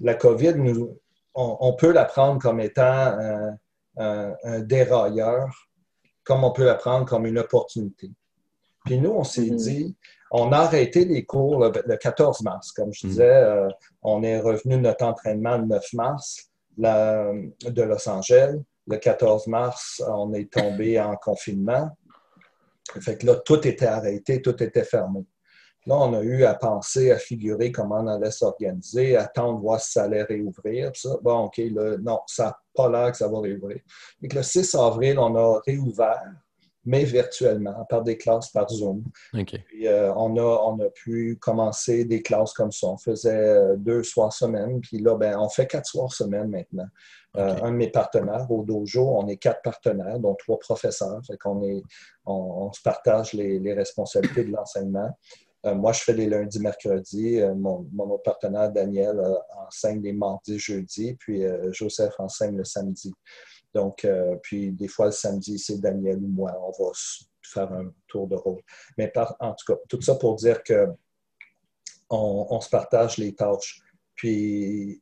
Speaker 3: la COVID, nous, on, peut la prendre comme étant euh, un, dérailleur, comme on peut la prendre comme une opportunité. Puis nous, on s'est mm-hmm. dit, on a arrêté les cours le, 14 mars. Comme je mm-hmm. disais, euh, on est revenu de notre entraînement le 9 mars de Los Angeles. Le 14 mars, on est tombé en confinement. Fait que là, tout était arrêté, tout était fermé. Là, on a eu à penser, à figurer comment on allait s'organiser, attendre, voir si ça allait réouvrir. Ça. Bon, OK, là, non, ça n'a pas l'air que ça va réouvrir. Le 6 avril, on a réouvert, mais virtuellement, par des classes par Zoom.
Speaker 1: Puis,
Speaker 3: euh, on, a, on a pu commencer des classes comme ça. On faisait euh, deux soirs semaine, puis là, ben, on fait quatre soirs semaine maintenant. Euh, un de mes partenaires, au dojo, on est quatre partenaires, dont trois professeurs. Fait qu'on est, on, se partage les, les responsabilités de l'enseignement. Euh, moi, je fais les lundis, mercredis. Euh, mon, autre partenaire, Daniel, euh, enseigne les mardis, jeudis. Puis Joseph enseigne le samedi. Donc, puis des fois, le samedi, c'est Daniel ou moi. On va faire un tour de rôle. Mais en tout cas, tout ça pour dire que on, se partage les tâches. Puis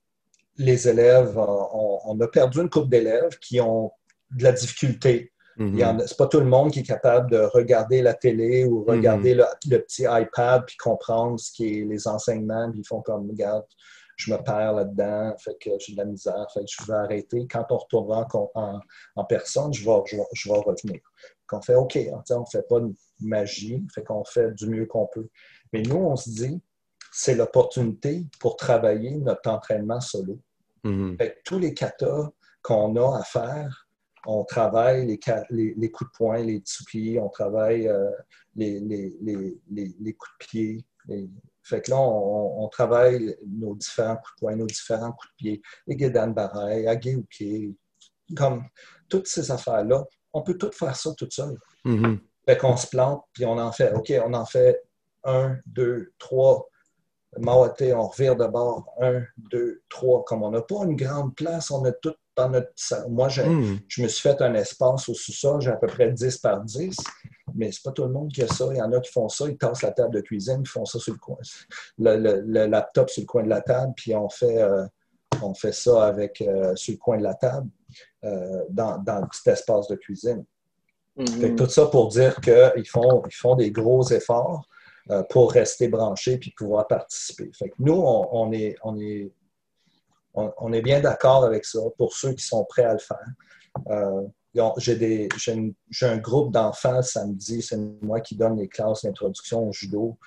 Speaker 3: les élèves, on, a perdu une couple d'élèves qui ont de la difficulté Mm C'est pas tout le monde qui est capable de regarder la télé ou regarder mhm. le, petit iPad puis comprendre ce qui est les enseignements. Puis ils font comme, regarde, je me perds là-dedans, fait que j'ai de la misère, fait que je vais arrêter. Quand on retournera en, en, personne, je vais, je, vais, revenir. on fait OK, on ne fait pas de magie, fait qu'on fait du mieux qu'on peut. Mais nous, on se dit, c'est l'opportunité pour travailler notre entraînement solo. Fait tous les katas qu'on a à faire, on travaille les, les, coups de poing, les sous-pieds, on travaille euh, les, les, coups de pied. Fait que là, on, travaille nos différents coups de poing, nos différents coups de pied, les guédanes barreilles, agé comme toutes ces affaires-là. On peut tout faire ça tout seul.
Speaker 1: Mm-hmm.
Speaker 3: Fait qu'on se plante, puis on en fait, OK, on en fait un, deux, trois. Mawaté, on revire de bord, un, deux, trois. Comme on n'a pas une grande place, on a tout moi, hmm. je, me suis fait un espace au sous-sol, j'ai à peu près 10 par 10, mais c'est pas tout le monde qui a ça. Il y en a qui font ça, ils tassent la table de cuisine, ils font ça sur le coin, le, laptop sur le coin de la table, puis on fait, euh, on fait ça avec, euh, sur le coin de la table, euh, dans, dans, le petit espace de cuisine. Hmm. tout ça pour dire qu'ils font, ils font des gros efforts pour rester branchés puis pouvoir participer. Fait que nous, on, est, on est on, est bien d'accord avec ça pour ceux qui sont prêts à le faire. Euh, j'ai un groupe d'enfants samedi, c'est moi qui donne les classes d'introduction au judo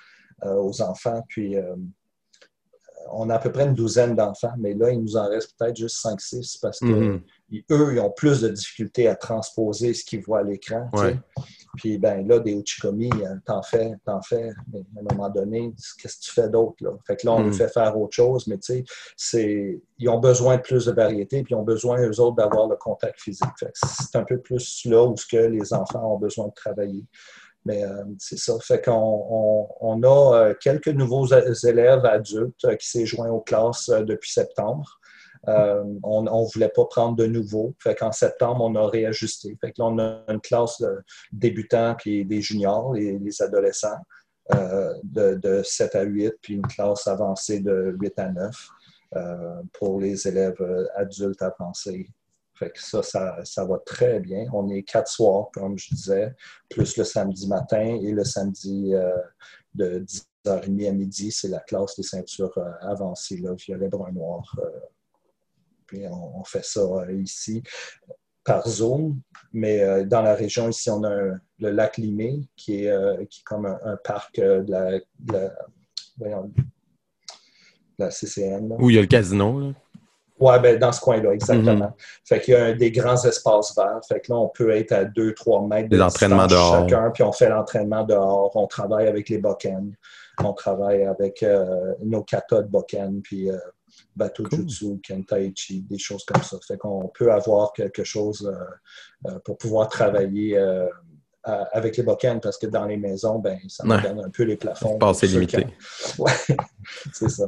Speaker 3: euh, aux enfants. Puis euh, on a à peu près une douzaine d'enfants, mais là, il nous en reste peut-être juste 5-6 parce que mm-hmm eux, ils ont plus de difficultés à transposer ce qu'ils voient à l'écran. Puis ben là, des Uchikomi, hein, t'en fais, t'en fais, mais à un moment donné, qu'est-ce que tu fais d'autre? Là? Fait que là, on hmm. fait faire autre chose, mais tu sais, ils ont besoin de plus de variété, puis ils ont besoin, eux autres, d'avoir le contact physique. c'est un peu plus là où ce que les enfants ont besoin de travailler. Mais euh, c'est ça. Fait qu'on on, a euh, quelques nouveaux élèves adultes euh, qui s'est joints aux classes depuis septembre. Euh, on ne voulait pas prendre de nouveau. Fait qu'en septembre, on a réajusté. Fait que là, on a une classe de débutants puis des juniors, les, les adolescents. de, de, 7 à 8, puis une classe avancée de 8 à 9 pour les élèves adultes avancés. Fait que ça, ça, ça, va très bien. On est quatre soirs, comme je disais, plus le samedi matin et le samedi de 10h30 à midi, c'est la classe des ceintures avancées, là, violet, brun, noir on, fait ça euh, ici par zone. Mais euh, dans la région, ici, on a le lac Limé, qui est, euh, qui comme un, parc de la, la, CCN.
Speaker 1: Où il y a le casino.
Speaker 3: Oui, ben, dans ce coin-là, exactement. Mhm. Fait qu'il y a des grands espaces verts. Fait que là, on peut être à 2-3 mètres de
Speaker 1: l'entraînement dehors.
Speaker 3: chacun, puis on fait l'entraînement dehors. On travaille avec les boken. On travaille avec nos katas de puis bateau jutsu, kentaichi, des choses comme ça. Fait qu'on peut avoir quelque chose euh, euh, pour pouvoir travailler euh, avec les bocanes parce que dans les maisons, ben, ça me donne un peu les plafonds.
Speaker 1: Pas assez limité.
Speaker 3: Ouais, c'est ça.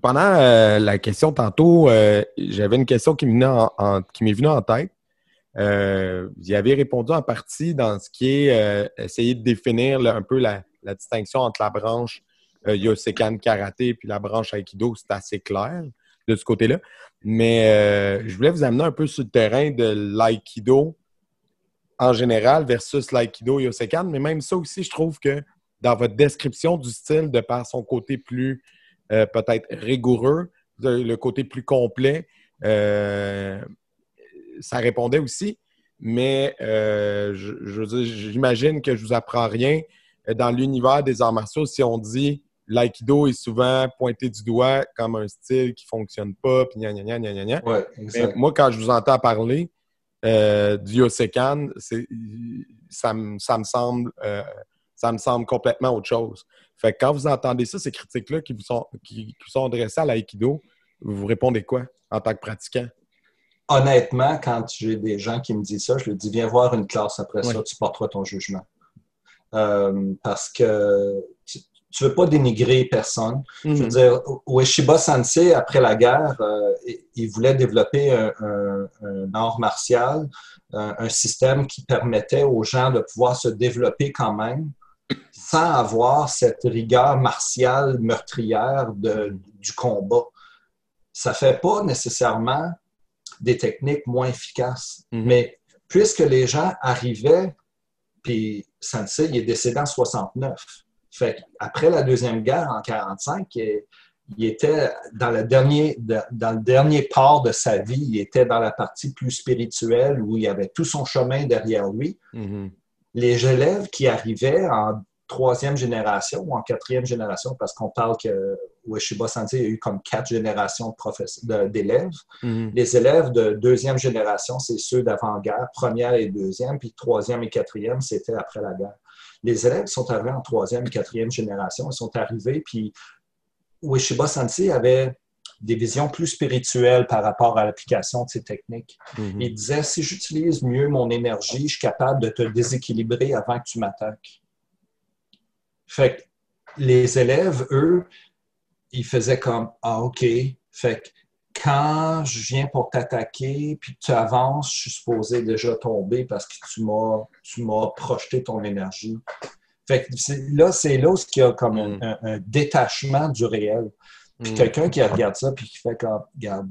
Speaker 1: pendant la question tantôt, j'avais une question qui m'est venue en, tête. vous y avez répondu en partie dans ce qui est essayer de définir un peu la, distinction entre la branche euh, Yosekan Karaté puis la branche Aikido, c'est assez clair de ce côté-là. Mais euh, je voulais vous amener un peu sur le terrain de l'Aikido en général versus l'Aikido Yosekan. Mais même ça aussi, je trouve que dans votre description du style, de par son côté plus euh, peut-être rigoureux, le côté plus complet, ça répondait aussi. Mais j'imagine que je vous apprends rien dans l'univers des arts martiaux si on dit l'aïkido est souvent pointé du doigt comme un style qui fonctionne pas, puis gna gna gna gna gna.
Speaker 3: Ouais,
Speaker 1: moi, quand je vous entends parler euh, du Yosekan, ça, me, ça me semble euh, ça me semble complètement autre chose. Fait que quand vous entendez ça, ces critiques-là qui vous sont qui, sont adressées à l'aïkido, vous vous répondez quoi en tant que pratiquant?
Speaker 3: Honnêtement, quand j'ai des gens qui me disent ça, je leur dis viens voir une classe après ça, tu porteras ton jugement. Euh, parce que tu veux pas dénigrer personne. Je veux mhm. dire, Ueshiba Sensei, après la guerre, euh, il voulait développer un, art martial, un, système qui permettait aux gens de pouvoir se développer quand même sans avoir cette rigueur martiale meurtrière de, du combat. Ça fait pas nécessairement des techniques moins efficaces, mhm. mais puisque les gens arrivaient, puis Sensei, il est décédé en 69, fait après la Deuxième Guerre, en 1945, il était dans le, dernier, dans le dernier part de sa vie, il était dans la partie plus spirituelle où il avait tout son chemin derrière lui. Mm-hmm. Les élèves qui arrivaient en troisième génération ou en quatrième génération, parce qu'on parle que Ueshiba Sensei a eu comme quatre générations d'élèves. Mm-hmm. Les élèves de deuxième génération, c'est ceux d'avant-guerre, première et deuxième, puis troisième et quatrième, c'était après la guerre les élèves sont arrivés en troisième, quatrième génération. Ils sont arrivés, puis Ueshiba Sensei avait des visions plus spirituelles par rapport à l'application de ces techniques. Mm-hmm. Il disait, si j'utilise mieux mon énergie, je suis capable de te déséquilibrer avant que tu m'attaques. Fait que les élèves, eux, ils faisaient comme, ah, OK. Fait que quand je viens pour t'attaquer, puis tu avances, je suis supposé déjà tomber parce que tu m'as, tu m'as projeté ton énergie. Fait que là, c'est là où il y a comme un, mm. détachement du réel. Puis mm. quelqu'un qui regarde ça, puis qui fait comme, regarde,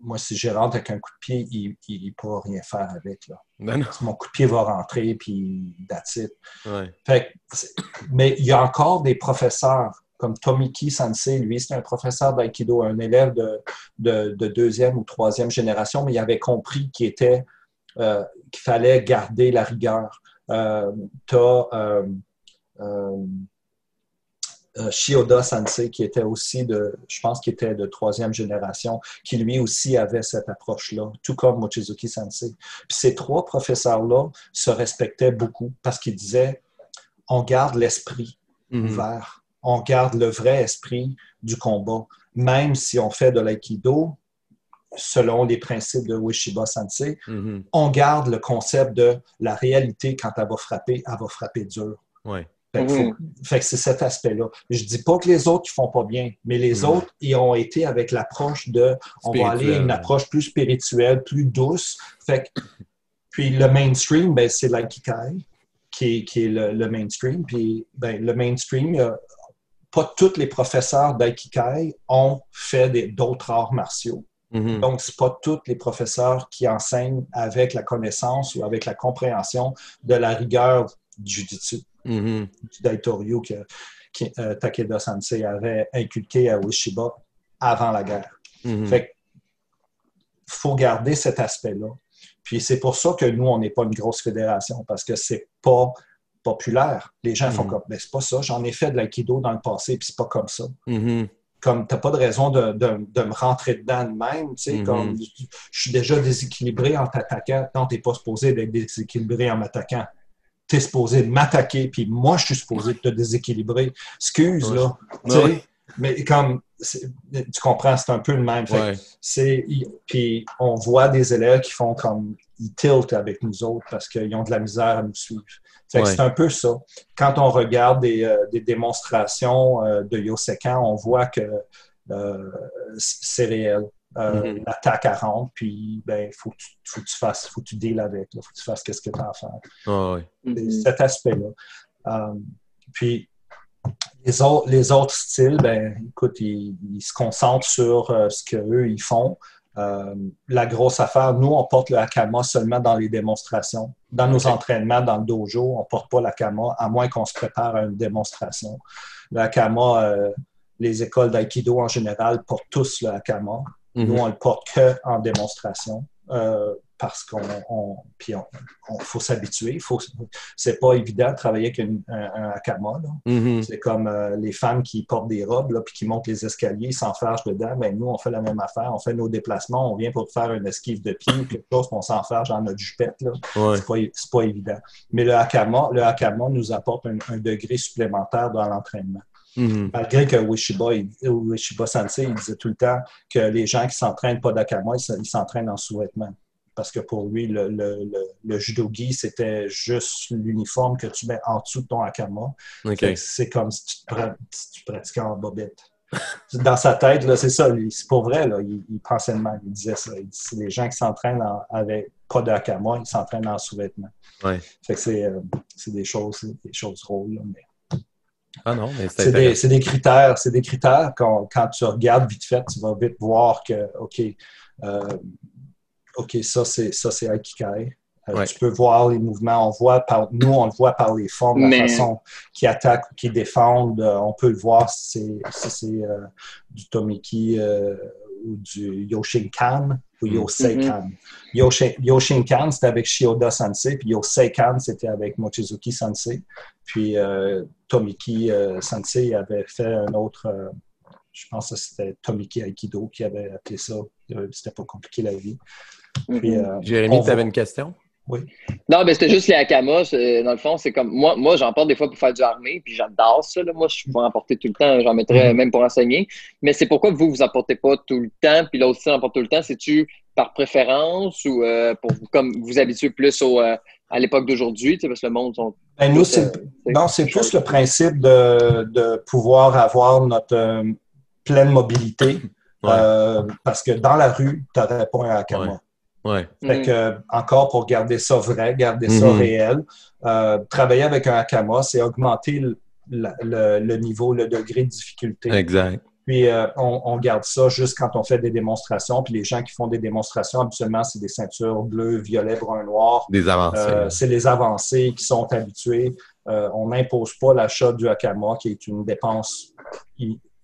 Speaker 3: moi, si je rentre avec un coup de pied, il ne pourra rien faire avec. Là. Ben mon coup de pied va rentrer, puis that's it. Fait mais il y a encore des professeurs comme Tomiki Sensei, lui, c'est un professeur d'aïkido, un élève de, deuxième ou troisième génération, mais il avait compris qu'il était euh, qu'il fallait garder la rigueur. Euh, euh, euh, Shioda Sensei, qui était aussi de, je pense qu'il était de troisième génération, qui lui aussi avait cette approche-là, tout comme Mochizuki Sensei. Puis ces trois professeurs-là se respectaient beaucoup parce qu'ils disaient on garde l'esprit mm-hmm. ouvert on garde le vrai esprit du combat. Même si on fait de l'aïkido, selon les principes de Ueshiba Sensei, mm-hmm. on garde le concept de la réalité quand elle va frapper, elle va frapper dur.
Speaker 1: Mm-hmm.
Speaker 3: Fait, que c'est cet aspect-là. Je dis pas que les autres ne font pas bien, mais les mm-hmm. autres, ils ont été avec l'approche de on va aller à une approche plus spirituelle, plus douce. Fait puis le mainstream, ben, c'est l'aikikai qui est, le, mainstream. Puis ben, le mainstream, pas tous les professeurs d'Aikikai ont fait d'autres arts martiaux. Mm-hmm. Donc, ce pas tous les professeurs qui enseignent avec la connaissance ou avec la compréhension de la rigueur du jujitsu, mm-hmm. du Daitoryu que, euh, Takeda Sensei avait inculqué à Ueshiba avant la guerre. Fait faut garder cet aspect-là. Puis c'est pour ça que nous, on n'est pas une grosse fédération, parce que c'est pas populaire. Les gens font comme, mais c'est pas ça, j'en ai fait de l'aïkido dans le passé, puis c'est pas comme ça comme t'as pas de raison de, me rentrer dedans de même, tu sais, mm-hmm. comme je suis déjà déséquilibré en t'attaquant. Non, t'es pas supposé d'être déséquilibré en m'attaquant. T'es supposé m'attaquer, puis moi, je suis supposé te déséquilibrer. Excuse, là. Mais comme, tu comprends, c'est un peu le même. c'est, puis on voit des élèves qui font comme, ils tiltent avec nous autres parce qu'ils ont de la misère à nous suivre. C'est un peu ça. Quand on regarde des, euh, démonstrations euh, de Yosekan, on voit que euh, c'est réel. Mm-hmm. L'attaque à rendre, puis ben, faut, faut que tu fasses, faut que tu deals avec, il faut que tu fasses qu'est-ce que tu as à faire.
Speaker 1: Mm-hmm.
Speaker 3: Cet aspect-là. puis les autres, les autres styles, ben, écoute, ils, se concentrent sur ce qu'eux, ils font. Euh, la grosse affaire, nous, on porte le Hakama seulement dans les démonstrations. Dans nos entraînements, dans le dojo, on ne porte pas l'Akama, à moins qu'on se prépare à une démonstration. Le Hakama, euh, les écoles d'aïkido en général portent tous le. Nous, mhm. on le porte que en démonstration. Euh, parce qu'on puis on, faut s'habituer. Faut, c'est pas évident de travailler avec un, un hakama. Mm-hmm. C'est comme euh, les femmes qui portent des robes là, puis qui montent les escaliers, s'enfargent dedans. Mais ben, nous, on fait la même affaire. On fait nos déplacements. On vient pour faire une esquive de pied, quelque chose, on s'enfarge dans notre jupette. Là. C'est, pas, pas, évident. Mais le hakama, le hakama nous apporte un, degré supplémentaire dans l'entraînement. Mm-hmm. Malgré que Wishiba, Wishiba Sensei il disait tout le temps que les gens qui s'entraînent pas d'akama, ils s'entraînent en sous-vêtements parce que pour lui, le, le, le, judogi, c'était juste l'uniforme que tu mets en dessous de ton hakama. C'est comme si tu, tu, pratiquais en bobette. Dans sa tête, c'est ça. C'est pour vrai, là, il, pensait de même. Il disait ça. Il dit, les gens qui s'entraînent avec pas de hakama, ils s'entraînent en sous-vêtements.
Speaker 1: Ouais.
Speaker 3: Fait que c'est euh, des choses, des choses drôles. mais...
Speaker 1: Ah non, mais
Speaker 3: c'est des, des, critères. C'est des critères quand, quand tu regardes vite fait, tu vas vite voir que, OK, euh, OK, ça, c'est ça, c'est Aikikai. Euh, tu peux voir les mouvements. On voit par, nous, on le voit par les formes, la façon qu'ils attaquent ou qu'ils défendent. Euh, on peut le voir si c'est euh, du Tomiki ou du Yoshinkan ou mm. Yoseikan. Mm Yoshinkan, c'était avec Shioda Sensei, puis Yoseikan, c'était avec Mochizuki Sensei. Puis Tomiki Sensei avait fait un autre je pense que c'était Tomiki Aikido qui avait appelé ça. C'était pas compliqué la vie.
Speaker 1: Mhm. Euh, Jérémy, tu avais une question?
Speaker 3: Oui.
Speaker 4: Non, mais c'était juste les Hakama. Dans le fond, c'est comme moi, moi j'en porte des fois pour faire du armée, puis j'adore ça. Moi, je peux en porter tout le temps. J'en mettrais mhm. même pour enseigner. Mais c'est pourquoi vous, vous en portez pas tout le temps, puis l'autre aussi en porte tout le temps? C'est-tu par préférence ou euh, pour comme vous habituez plus au, euh, à l'époque d'aujourd'hui, parce que le monde sont.
Speaker 3: Ben, nous, c'est, non, c'est plus le principe de, de, pouvoir avoir notre pleine mobilité. parce que dans la rue, tu n'aurais pas un Hakama.
Speaker 1: Ouais.
Speaker 3: Fait que, encore pour garder ça vrai, garder ça mhm. réel, euh, travailler avec un Hakama, c'est augmenter le, niveau, le degré de difficulté.
Speaker 1: Exact.
Speaker 3: Puis euh, on, garde ça juste quand on fait des démonstrations. Puis les gens qui font des démonstrations, habituellement, c'est des ceintures bleues, violet, brun, noir.
Speaker 1: Des avancées.
Speaker 3: Euh, c'est les avancés qui sont habitués. on n'impose pas l'achat du Hakama, qui est une dépense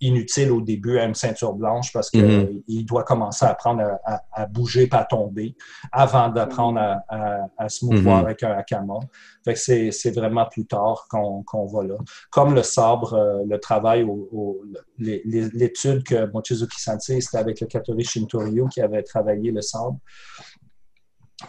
Speaker 3: inutile au début à une ceinture blanche parce qu'il mhm. doit commencer à apprendre à, bouger, pas tomber, avant d'apprendre à, se mouvoir mhm. avec un hakama. Fait que c'est vraiment plus tard qu'on va là. Comme le sabre, euh, le travail, l'étude que Mochizuki Sensei, c'était avec le Katori Shintoryu qui avait travaillé le sabre.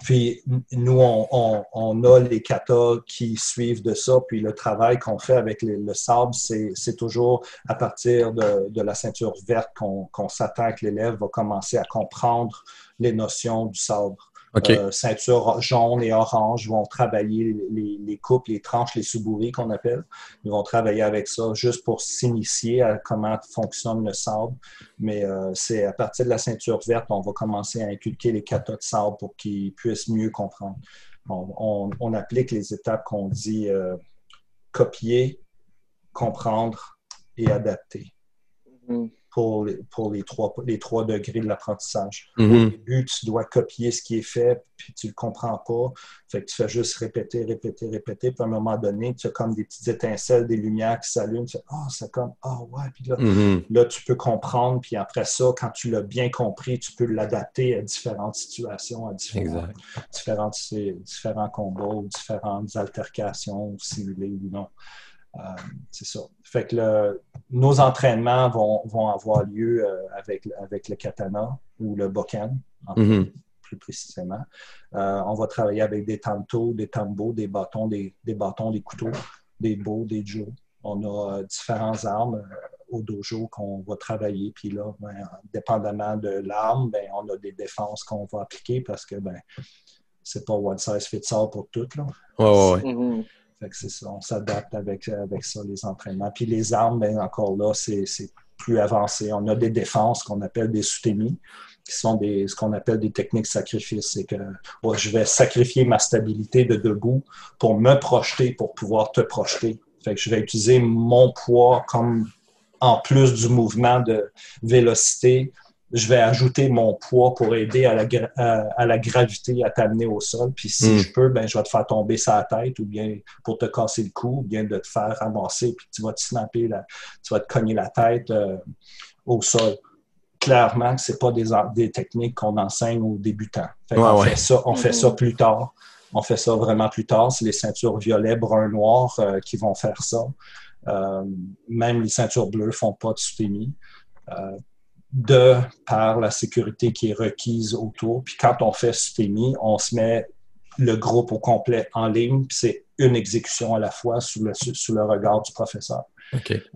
Speaker 3: Puis nous, on, a les katas qui suivent de ça. Puis le travail qu'on fait avec le sable, c'est toujours à partir de, la ceinture verte qu'on s'attend que l'élève va commencer à comprendre les notions du sabre. Euh, ceinture jaune et orange vont travailler les, les coupes, les tranches, les subouris qu'on appelle. Ils vont travailler avec ça juste pour s'initier à comment fonctionne le sable. Mais euh, c'est à partir de la ceinture verte, on va commencer à inculquer les katas de sable pour qu'ils puissent mieux comprendre. on, applique les étapes qu'on dit euh, copier, comprendre et adapter. Mm-hmm pour les, pour les, trois, les trois degrés de l'apprentissage. Au
Speaker 1: mm-hmm.
Speaker 3: début, tu dois copier ce qui est fait, puis tu ne le comprends pas. Fait que tu fais juste répéter, répéter, répéter. Puis à un moment donné, tu as comme des petites étincelles, des lumières qui s'allument. Tu fais Ah, oh, c'est comme Ah, ouais. Puis là,
Speaker 1: mm-hmm.
Speaker 3: là, tu peux comprendre. Puis après ça, quand tu l'as bien compris, tu peux l'adapter à différentes situations, à différents, différentes, différents combats, différentes altercations simulées ou non. Euh, c'est ça. Fait que nos entraînements vont, avoir lieu euh, avec, avec le katana ou le bokan,
Speaker 1: mm-hmm.
Speaker 3: plus précisément. Euh, on va travailler avec des tantos, des tambos, des bâtons, des, bâtons, des couteaux, des bows, des jo. On a différentes armes au dojo qu'on va travailler. Puis là, ben, dépendamment de l'arme, ben, on a des défenses qu'on va appliquer parce que ben, c'est pas one size fits all pour toutes. Là. On s'adapte avec, avec ça, les entraînements. Puis les armes, bien, encore là, c'est plus avancé. On a des défenses qu'on appelle des soutémies, qui sont des, ce qu'on appelle des techniques sacrifices. C'est que je vais sacrifier ma stabilité de debout pour me projeter, pour pouvoir te projeter. Fait que je vais utiliser mon poids comme en plus du mouvement de vélocité je vais ajouter mon poids pour aider à la, à, la gravité à t'amener au sol. Puis si
Speaker 1: hmm.
Speaker 3: je peux, ben, je vais te faire tomber sa tête ou bien pour te casser le cou ou bien de te faire ramasser puis tu vas te snapper, la, tu vas te cogner la tête euh, au sol. Clairement, ce pas des, des techniques qu'on enseigne aux débutants. on, Fait ça, on fait ça plus tard. On fait ça vraiment plus tard. C'est les ceintures violet, brun, noir euh, qui vont faire ça. Euh, même les ceintures bleues ne font pas de soutémie de par la sécurité qui est requise autour. Puis quand on fait STEMI, on se met le groupe au complet en ligne, puis c'est une exécution à la fois sous le, sous le regard du professeur.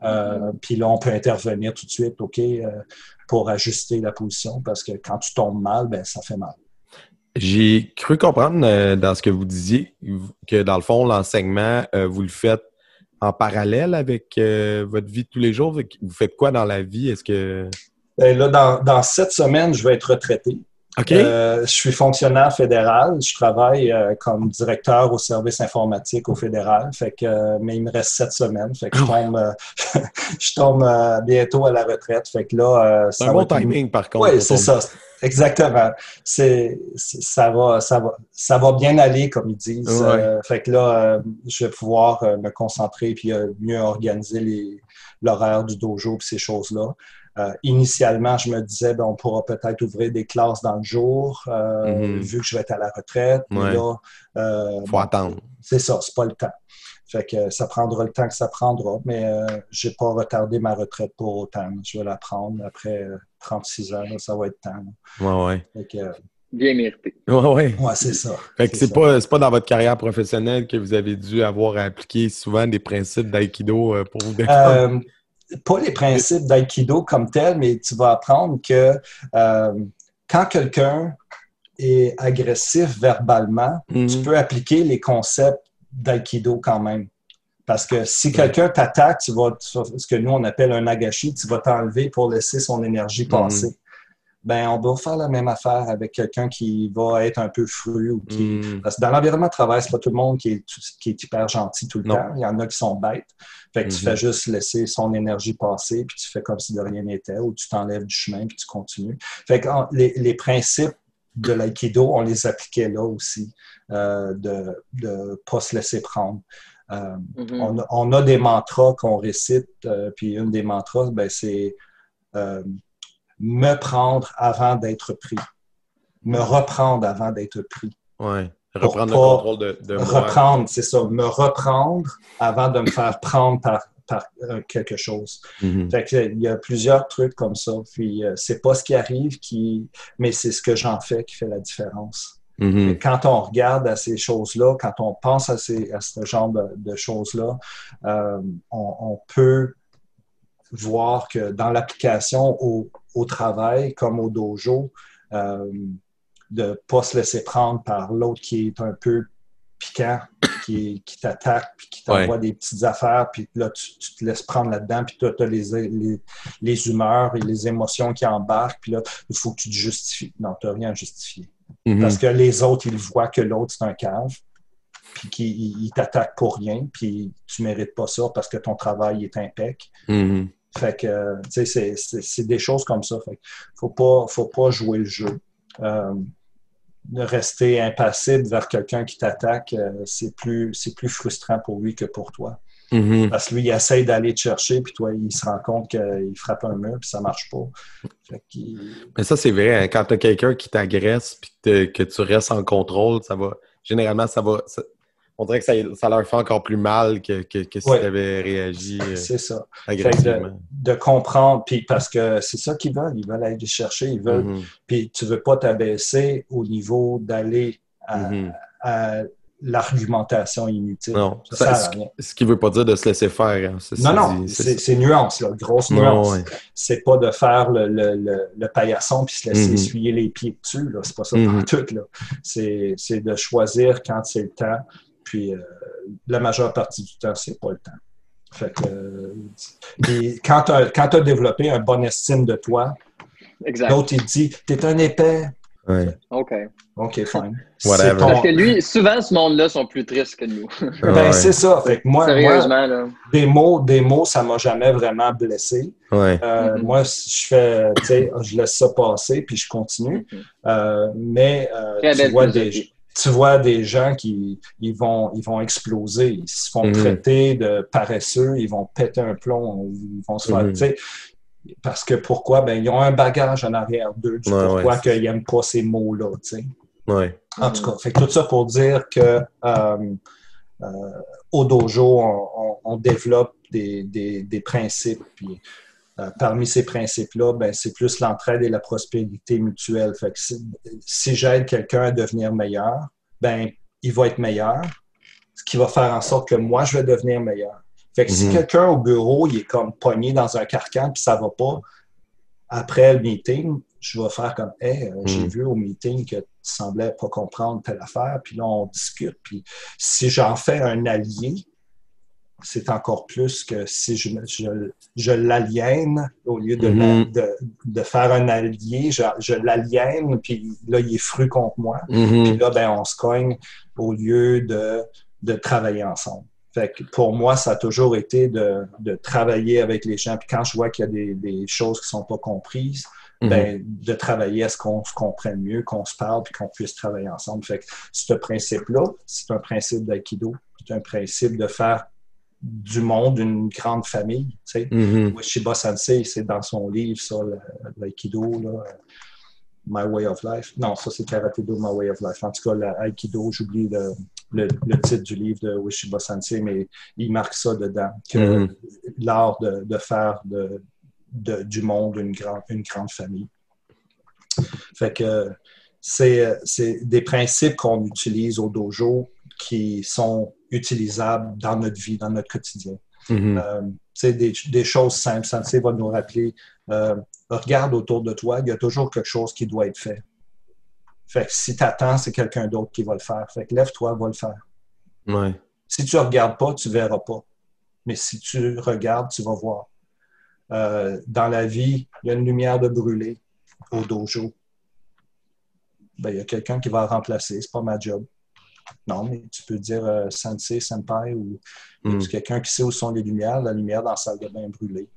Speaker 3: Euh, puis là, on peut intervenir tout de suite, OK, euh, pour ajuster la position, parce que quand tu tombes mal, ben, ça fait mal.
Speaker 1: J'ai cru comprendre euh, dans ce que vous disiez que dans le fond, l'enseignement, vous le faites en parallèle avec votre vie de tous les jours. Vous faites quoi dans la vie? Est-ce que.
Speaker 3: Ben là, dans, dans sept semaines, je vais être retraité.
Speaker 1: Euh,
Speaker 3: je suis fonctionnaire fédéral. Je travaille euh, comme directeur au service informatique au fédéral. Fait que, euh, mais il me reste sept semaines. Fait que je tombe, je tombe bientôt à la retraite. Fait que là,
Speaker 1: c'est un bon timing, par contre.
Speaker 3: Oui, c'est ça. Exactement. C'est, ça va, ça va, ça va bien aller, comme ils disent. fait que là, je vais pouvoir me concentrer puis mieux organiser l'horaire du dojo et ces choses-là. Euh, initialement, je me disais, ben, on pourra peut-être ouvrir des classes dans le jour, euh,
Speaker 1: mhm.
Speaker 3: vu que je vais être à la retraite.
Speaker 1: Il
Speaker 3: euh,
Speaker 1: faut attendre.
Speaker 3: C'est ça, c'est pas le temps. Fait que ça prendra le temps que ça prendra, mais je n'ai pas retardé ma retraite pour autant. Je vais la prendre après 36 ans, ça va être temps.
Speaker 1: Ouais,
Speaker 3: ouais.
Speaker 4: Bien mérité.
Speaker 1: Oui, oui.
Speaker 3: Ouais, c'est ça.
Speaker 1: Fait que c'est pas, pas dans votre carrière professionnelle que vous avez dû avoir à appliquer souvent des principes d'aïkido pour vous défendre?
Speaker 3: Pas les principes d'aïkido comme tel, mais tu vas apprendre que euh, quand quelqu'un est agressif verbalement, tu
Speaker 1: mhm.
Speaker 3: peux appliquer les concepts d'aïkido quand même. Parce que si quelqu'un t'attaque, tu vas, ce que nous on appelle un agashi, tu vas t'enlever pour laisser son énergie
Speaker 1: mhm.
Speaker 3: passer ben on va faire la même affaire avec quelqu'un qui va être un peu fru ou qui.
Speaker 1: Hmm.
Speaker 3: Parce que dans l'environnement de travail, c'est pas tout le monde qui est, qui est hyper gentil tout le temps. Il y en a qui sont bêtes. Fait que tu
Speaker 1: hmm.
Speaker 3: fais juste laisser son énergie passer, puis tu fais comme si de rien n'était, ou tu t'enlèves du chemin, puis tu continues. Fait que les, les principes de l'aïkido, on les appliquait là aussi, euh, de ne pas se laisser prendre. Euh,
Speaker 4: mm-hmm.
Speaker 3: on, a, on, a, des mantras qu'on récite, euh, puis une des mantras, ben, c'est me prendre avant d'être pris. Me reprendre avant d'être pris.
Speaker 1: Oui. Reprendre le contrôle de, de
Speaker 3: Reprendre, c'est ça. Me reprendre avant de me faire prendre par, par euh, quelque chose.
Speaker 1: Mm-hmm.
Speaker 3: fait que, il y a plusieurs trucs comme ça. Puis, euh, c'est pas ce qui arrive, qui... mais c'est ce que j'en fais qui fait la différence.
Speaker 1: Mm-hmm.
Speaker 3: Quand on regarde à ces choses-là, quand on pense à, ces, à ce genre de, choses-là, euh, on, on, peut voir que dans l'application au, au, travail comme au dojo, euh, de ne pas se laisser prendre par l'autre qui est un peu piquant, qui, qui t'attaque, puis qui t'envoie des petites affaires, puis là, tu, te laisses prendre là-dedans, puis tu as les, les, les, humeurs et les émotions qui embarquent, puis là, il faut que tu te justifies. Non, tu n'as rien à justifier.
Speaker 1: Mhm.
Speaker 3: Parce que les autres, ils voient que l'autre, c'est un cave, puis qu'ils t'attaquent pour rien, puis tu mérites pas ça parce que ton travail est impec.
Speaker 1: Mhm.
Speaker 3: Fait que, tu sais, c'est des choses comme ça. Fait que faut pas, faut pas jouer le jeu. Euh, de rester impassible vers quelqu'un qui t'attaque, euh, c'est plus, c'est plus frustrant pour lui que pour toi.
Speaker 1: Mhm.
Speaker 3: Parce que lui, il essaye d'aller te chercher, puis toi, il se rend compte qu'il frappe un mur, puis ça marche pas.
Speaker 1: Mais ça, c'est vrai. hein, Quand tu as quelqu'un qui t'agresse puis que, que tu restes en contrôle, ça va. Généralement, ça va. ça- on dirait que ça, ça leur fait encore plus mal que, que, que si
Speaker 3: Ouais.
Speaker 1: tu avais réagi euh,
Speaker 3: c'est ça.
Speaker 1: agressivement.
Speaker 3: De comprendre, puis parce que c'est ça qu'ils veulent. Ils veulent aller chercher, ils veulent.
Speaker 1: Mhm.
Speaker 3: Puis tu veux pas t'abaisser au niveau d'aller à,
Speaker 1: Mhm.
Speaker 3: à l'argumentation inutile.
Speaker 1: Non,
Speaker 3: ça,
Speaker 1: ce, qui veut pas dire de se laisser faire. hein,
Speaker 3: Non, non, c'est nuance, là, grosse nuance.
Speaker 1: ouais.
Speaker 3: C'est pas de faire le, le, le, le paillasson puis se laisser
Speaker 1: Mhm.
Speaker 3: essuyer les pieds dessus. C'est pas ça
Speaker 1: Mhm.
Speaker 3: pour tout, c'est de choisir quand c'est le temps, puis euh, la majeure partie du temps, c'est pas le temps. Fait que, euh, puis quand tu as, développé un bon estime de toi, l'autre, il te dit T'es un épais.
Speaker 1: Ouais.
Speaker 4: OK.
Speaker 3: OK, fine.
Speaker 1: Whatever.
Speaker 3: Ton-
Speaker 4: Parce que lui, souvent, ce monde-là sont plus tristes que nous.
Speaker 3: Ben,
Speaker 1: Ouais.
Speaker 3: c'est ça. Fait que moi, moi,
Speaker 4: Sérieusement, là.
Speaker 3: des mots, des mots, ça m'a jamais vraiment blessé.
Speaker 1: Ouais.
Speaker 3: Euh,
Speaker 4: Mhm.
Speaker 3: Moi, je fais, tu sais, je laisse ça passer puis je continue.
Speaker 4: Mhm.
Speaker 3: Euh, mais euh, tu, vois des. Tu vois des gens qui ils vont, ils vont exploser. Ils se font
Speaker 1: Mhm.
Speaker 3: traiter de paresseux, ils vont péter un plomb, ils vont se faire,
Speaker 1: Mhm.
Speaker 3: parce que pourquoi? Ben, ils ont un bagage en arrière d'eux du
Speaker 1: Ouais,
Speaker 3: pourquoi
Speaker 1: ouais.
Speaker 3: qu'ils n'aiment pas ces mots-là, tu sais.
Speaker 1: Ouais.
Speaker 3: En tout cas, fait tout ça pour dire que euh, euh, au dojo, on, on- on développe des, des- des principes. Puis, euh, parmi ces principes-là, ben, c'est plus l'entraide et la prospérité mutuelle. Fait que si, si j'aide quelqu'un à devenir meilleur, ben, il va être meilleur, ce qui va faire en sorte que moi, je vais devenir meilleur. Fait que si
Speaker 1: Mhm.
Speaker 3: quelqu'un au bureau, il est comme pogné dans un carcan puis ça va pas, après le meeting, je vais faire comme Hey, euh, j'ai
Speaker 1: Mhm.
Speaker 3: vu au meeting que tu semblais pas comprendre telle affaire, puis là, on discute. Puis si j'en fais un allié, c'est encore plus que si je, je, je l'aliène au lieu de, la-
Speaker 1: Mhm.
Speaker 3: de, de faire un allié, je, je l'aliène, puis là, il est fru contre moi. Puis
Speaker 1: Mhm.
Speaker 3: là, ben, on se cogne au lieu de, de travailler ensemble. Fait que pour moi, ça a toujours été de, de travailler avec les gens. Puis quand je vois qu'il y a des, des choses qui ne sont pas comprises,
Speaker 1: Mhm.
Speaker 3: ben, de travailler à ce qu'on se comprenne mieux, qu'on se parle, puis qu'on puisse travailler ensemble. Fait que ce principe-là, c'est un principe d'aïkido. C'est un principe de faire du monde une grande famille. tu sais. Ueshiba Sensei, c'est dans son livre, ça, l'aïkido, My Way of Life. Non, ça, c'est Karate Do, My Way of Life. En tout cas, l'aïkido, j'oublie le, le, le titre du livre de Ueshiba Sensei, mais il marque ça dedans, que
Speaker 1: Mhm.
Speaker 3: l'art de, de faire de, de- du monde une, grande une grande famille. Fait que c'est des principes qu'on utilise au dojo qui sont utilisables dans notre vie, dans notre quotidien. Euh, c'est des, des choses simples. Sensei va nous rappeler, euh, regarde autour de toi, il y a toujours quelque chose qui doit être fait. Fait que si tu attends, c'est quelqu'un d'autre qui va le faire. Fait que lève-toi, va le faire.
Speaker 1: Ouais.
Speaker 3: Si tu ne regardes pas, tu ne verras pas. Mais si tu regardes, tu vas voir. Euh, dans la vie, il y a une lumière de brûler au dojo. Ben, il y a quelqu'un qui va la remplacer. C'est pas ma job. Non, mais tu peux dire euh, sensei, senpai ou c'est quelqu'un qui sait où sont les lumières. La lumière dans la salle de bain est brûlée.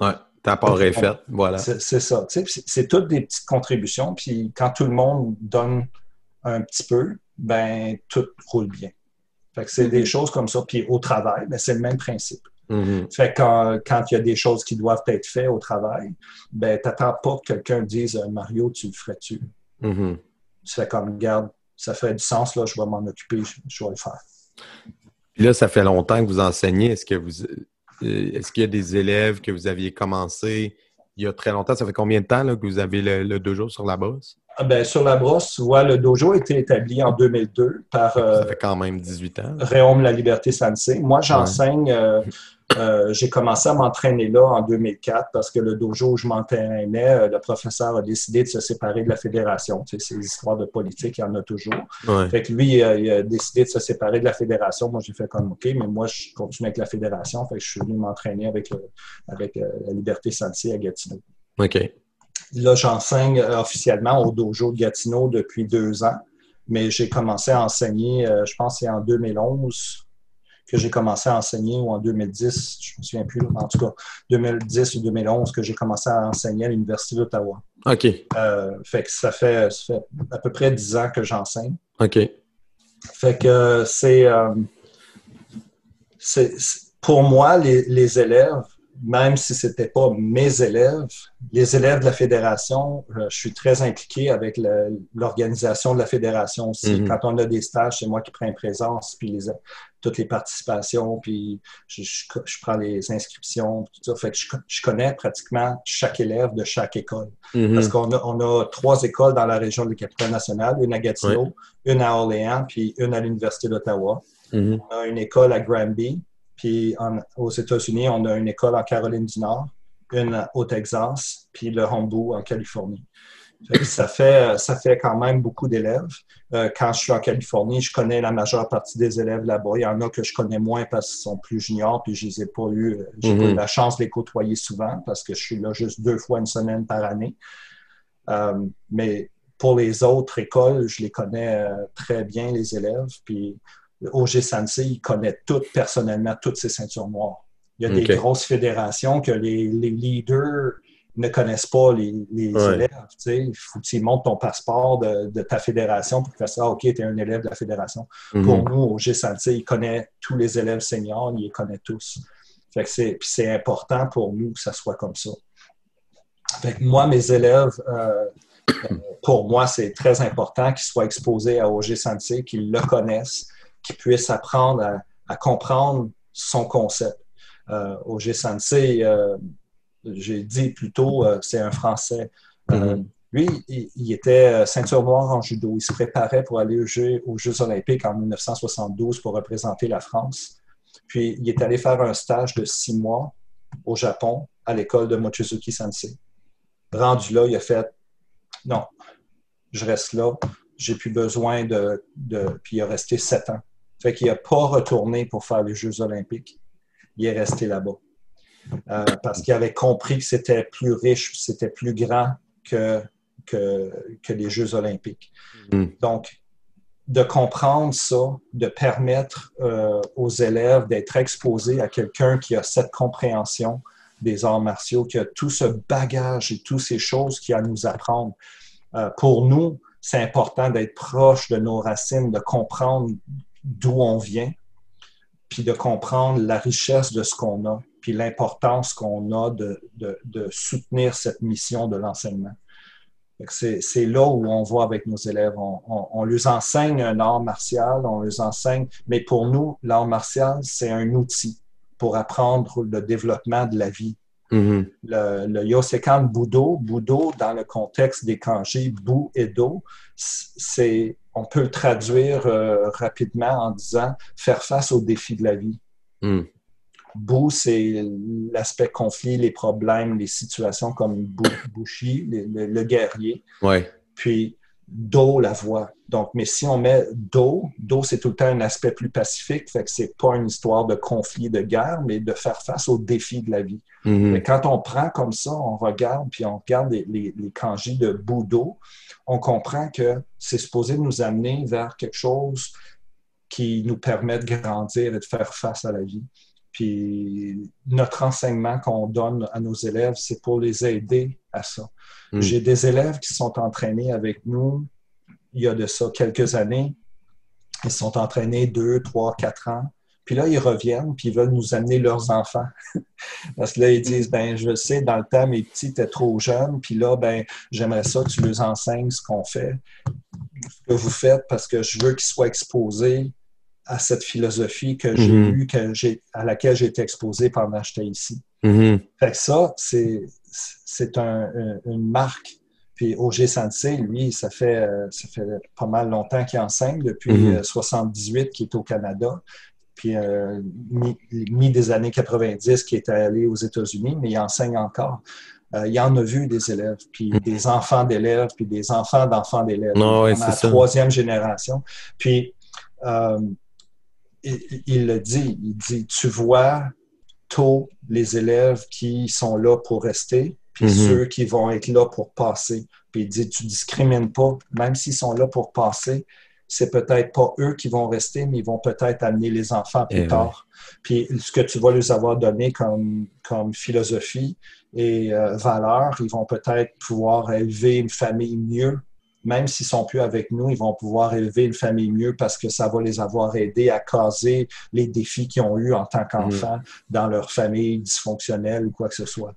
Speaker 1: Ouais. Ta part est faite. Voilà.
Speaker 3: C'est ça. C'est toutes des petites contributions. Puis quand tout le monde donne un petit peu, ben tout roule bien. Fait que c'est des choses comme ça. Puis au travail, ben, c'est le même principe.
Speaker 1: Mhm.
Speaker 3: Fait que quand, quand il y a des choses qui doivent être faites au travail, ben t'attends pas que quelqu'un dise euh, Mario, tu le ferais-tu?
Speaker 1: Mhm.
Speaker 3: Tu fais comme garde, ça fait du sens, là, je vais m'en occuper, je, vais le faire.
Speaker 1: Puis là, ça fait longtemps que vous enseignez. Est-ce que vous euh, est-ce qu'il y a des élèves que vous aviez commencé il y a très longtemps? Ça fait combien de temps là, que vous avez le, le dojo sur la brosse?
Speaker 3: Ah, Ben, sur la brosse, tu vois, le dojo a été établi en 2002 par euh,
Speaker 1: Ça fait quand même 18 ans.
Speaker 3: Réaume La Liberté Sensei. Moi, j'enseigne, euh, euh, j'ai commencé à m'entraîner là en 2004 parce que le dojo où je m'entraînais, euh, le professeur a décidé de se séparer de la fédération. Tu sais, ces histoires de politique, il y en a toujours.
Speaker 1: Ouais.
Speaker 3: Fait que lui, il a, il a décidé de se séparer de la fédération. Moi, j'ai fait comme OK, mais moi, je continue avec la fédération. Fait que je suis venu m'entraîner avec, le- avec la Liberté Sensei à Gatineau.
Speaker 1: OK.
Speaker 3: Là, j'enseigne officiellement au dojo de Gatineau depuis deux ans, mais j'ai commencé à enseigner, je pense, c'est en 2011 que j'ai commencé à enseigner ou en 2010, je ne me souviens plus, en tout cas 2010 ou 2011 que j'ai commencé à enseigner à l'Université d'Ottawa.
Speaker 1: OK.
Speaker 3: Euh, fait que ça fait, à peu près 10 ans que j'enseigne.
Speaker 1: OK.
Speaker 3: Fait que euh, c'est, pour moi, les, les élèves, même si ce n'était pas mes élèves, les élèves de la fédération, euh, je suis très impliqué avec l'organisation de la fédération aussi. Mhm. Quand on a des stages, c'est moi qui prends présence, puis les, toutes les participations, puis je, prends les inscriptions, tout ça. Fait que je, connais pratiquement chaque élève de chaque école. Mhm. Parce qu'on a, on a, trois écoles dans la région de la capitale nationale, une à Gatineau, une à Orléans, puis une à l'Université d'Ottawa. Mhm. On a une école à Granby, puis aux États-Unis, on a une école en Caroline du Nord, une au Texas, puis le Hombu en Californie. ça, fait, ça fait quand même beaucoup d'élèves. Euh, quand je suis en Californie, je connais la majeure partie des élèves là-bas. Il y en a que je connais moins parce qu'ils sont plus juniors, puis je les ai pas eu, j'ai pas eu mhm. la chance de les côtoyer souvent parce que je suis là juste deux fois une semaine par année. Euh, mais pour les autres écoles, je les connais euh, très bien, les élèves. Puis OG Sensei, il connaît tout, personnellement toutes ces ceintures noires. Il y a des grosses fédérations que les, leaders ne connaissent pas les, élèves. Il faut que tu montres ton passeport de, ta fédération pour que tu fasses ah, OK, tu es un élève de la fédération. Mhm. Pour nous, OG Sensei, il connaît tous les élèves seniors, il les connaît tous. Fait que c'est important pour nous que ça soit comme ça. Fait que moi, mes élèves, euh, euh, pour moi, c'est très important qu'ils soient exposés à OG Sensei, qu'ils le connaissent, qui puisse apprendre à, comprendre son concept. Euh, au G-Sensei, euh, j'ai dit plutôt, euh, c'est un Français. Mm-hmm. Lui, il, était ceinture noire en judo. Il se préparait pour aller aux Jeux, aux Jeux olympiques en 1972 pour représenter la France. Puis, il est allé faire un stage de six mois au Japon à l'école de Mochizuki Sensei. Rendu là, il a fait non, je reste là, j'ai plus besoin de, de, Puis il a resté sept ans. Fait qu'il n'a pas retourné pour faire les Jeux olympiques. Il est resté là-bas. Euh, parce qu'il avait compris que c'était plus riche, c'était plus grand que, que, les Jeux olympiques. Mm-hmm. Donc, de comprendre ça, de permettre euh, aux élèves d'être exposés à quelqu'un qui a cette compréhension des arts martiaux, qui a tout ce bagage et toutes ces choses qu'il a à nous apprendre. Euh, pour nous, c'est important d'être proche de nos racines, de comprendre d'où on vient, puis de comprendre la richesse de ce qu'on a, puis l'importance qu'on a de, soutenir cette mission de l'enseignement. C'est là où on voit avec nos élèves. On, on, leur enseigne un art martial, on les enseigne, mais pour nous, l'art martial, c'est un outil pour apprendre le développement de la vie. Mm-hmm. Le, le, Yosekan Budo, Budo, dans le contexte des kanji Bu et Do, c'est on peut traduire euh, rapidement en disant faire face aux défis de la vie. Mm. c'est l'aspect conflit, les problèmes, les situations comme Bushi, le, guerrier.
Speaker 1: Ouais.
Speaker 3: Puis Do, la voix. Donc, mais si on met Do, Do, c'est tout le temps un aspect plus pacifique, fait que c'est pas une histoire de conflit, de guerre, mais de faire face aux défis de la vie. Mm-hmm. Mais quand on prend comme ça, on regarde, puis on regarde les, les, les kanji de Budo, on comprend que c'est supposé nous amener vers quelque chose qui nous permet de grandir et de faire face à la vie. Puis notre enseignement qu'on donne à nos élèves, c'est pour les aider à ça. Hmm. J'ai des élèves qui sont entraînés avec nous il y a de ça quelques années. Ils sont entraînés deux, trois, quatre ans. Puis là, ils reviennent, puis ils veulent nous amener leurs enfants. Parce que là, ils disent, ben, je sais, dans le temps, mes petits étaient trop jeunes, puis là, ben, j'aimerais ça que tu leur enseignes ce qu'on fait, ce que vous faites, parce que je veux qu'ils soient exposés à cette philosophie que j'ai mm-hmm. eue, que j'ai, à laquelle j'ai été exposé pendant que j'étais ici. Mm-hmm. Fait que ça, c'est, c'est un, une marque. Puis OG Sensei, lui, ça fait, euh, ça fait pas mal longtemps qu'il enseigne, depuis 1978 mm-hmm. qu'il est au Canada puis euh, mi, des années 90 qui est allé aux États-Unis, mais il enseigne encore. Euh, il en a vu des élèves, puis mm. des enfants d'élèves, puis des enfants d'enfants d'élèves.
Speaker 1: Non,
Speaker 3: la troisième génération. Puis euh, il, le dit, il dit, tu vois tôt les élèves qui sont là pour rester, puis
Speaker 1: Mhm.
Speaker 3: ceux qui vont être là pour passer. Puis il dit, tu discrimines pas, même s'ils sont là pour passer, c'est peut-être pas eux qui vont rester, mais ils vont peut-être amener les enfants plus
Speaker 1: Eh
Speaker 3: tard. Puis ce que tu vas leur avoir donné comme, comme philosophie et euh, valeur, ils vont peut-être pouvoir élever une famille mieux. Même s'ils sont plus avec nous, ils vont pouvoir élever une famille mieux parce que ça va les avoir aidés à caser les défis qu'ils ont eus en tant qu'enfants dans leur famille dysfonctionnelle ou quoi que ce soit.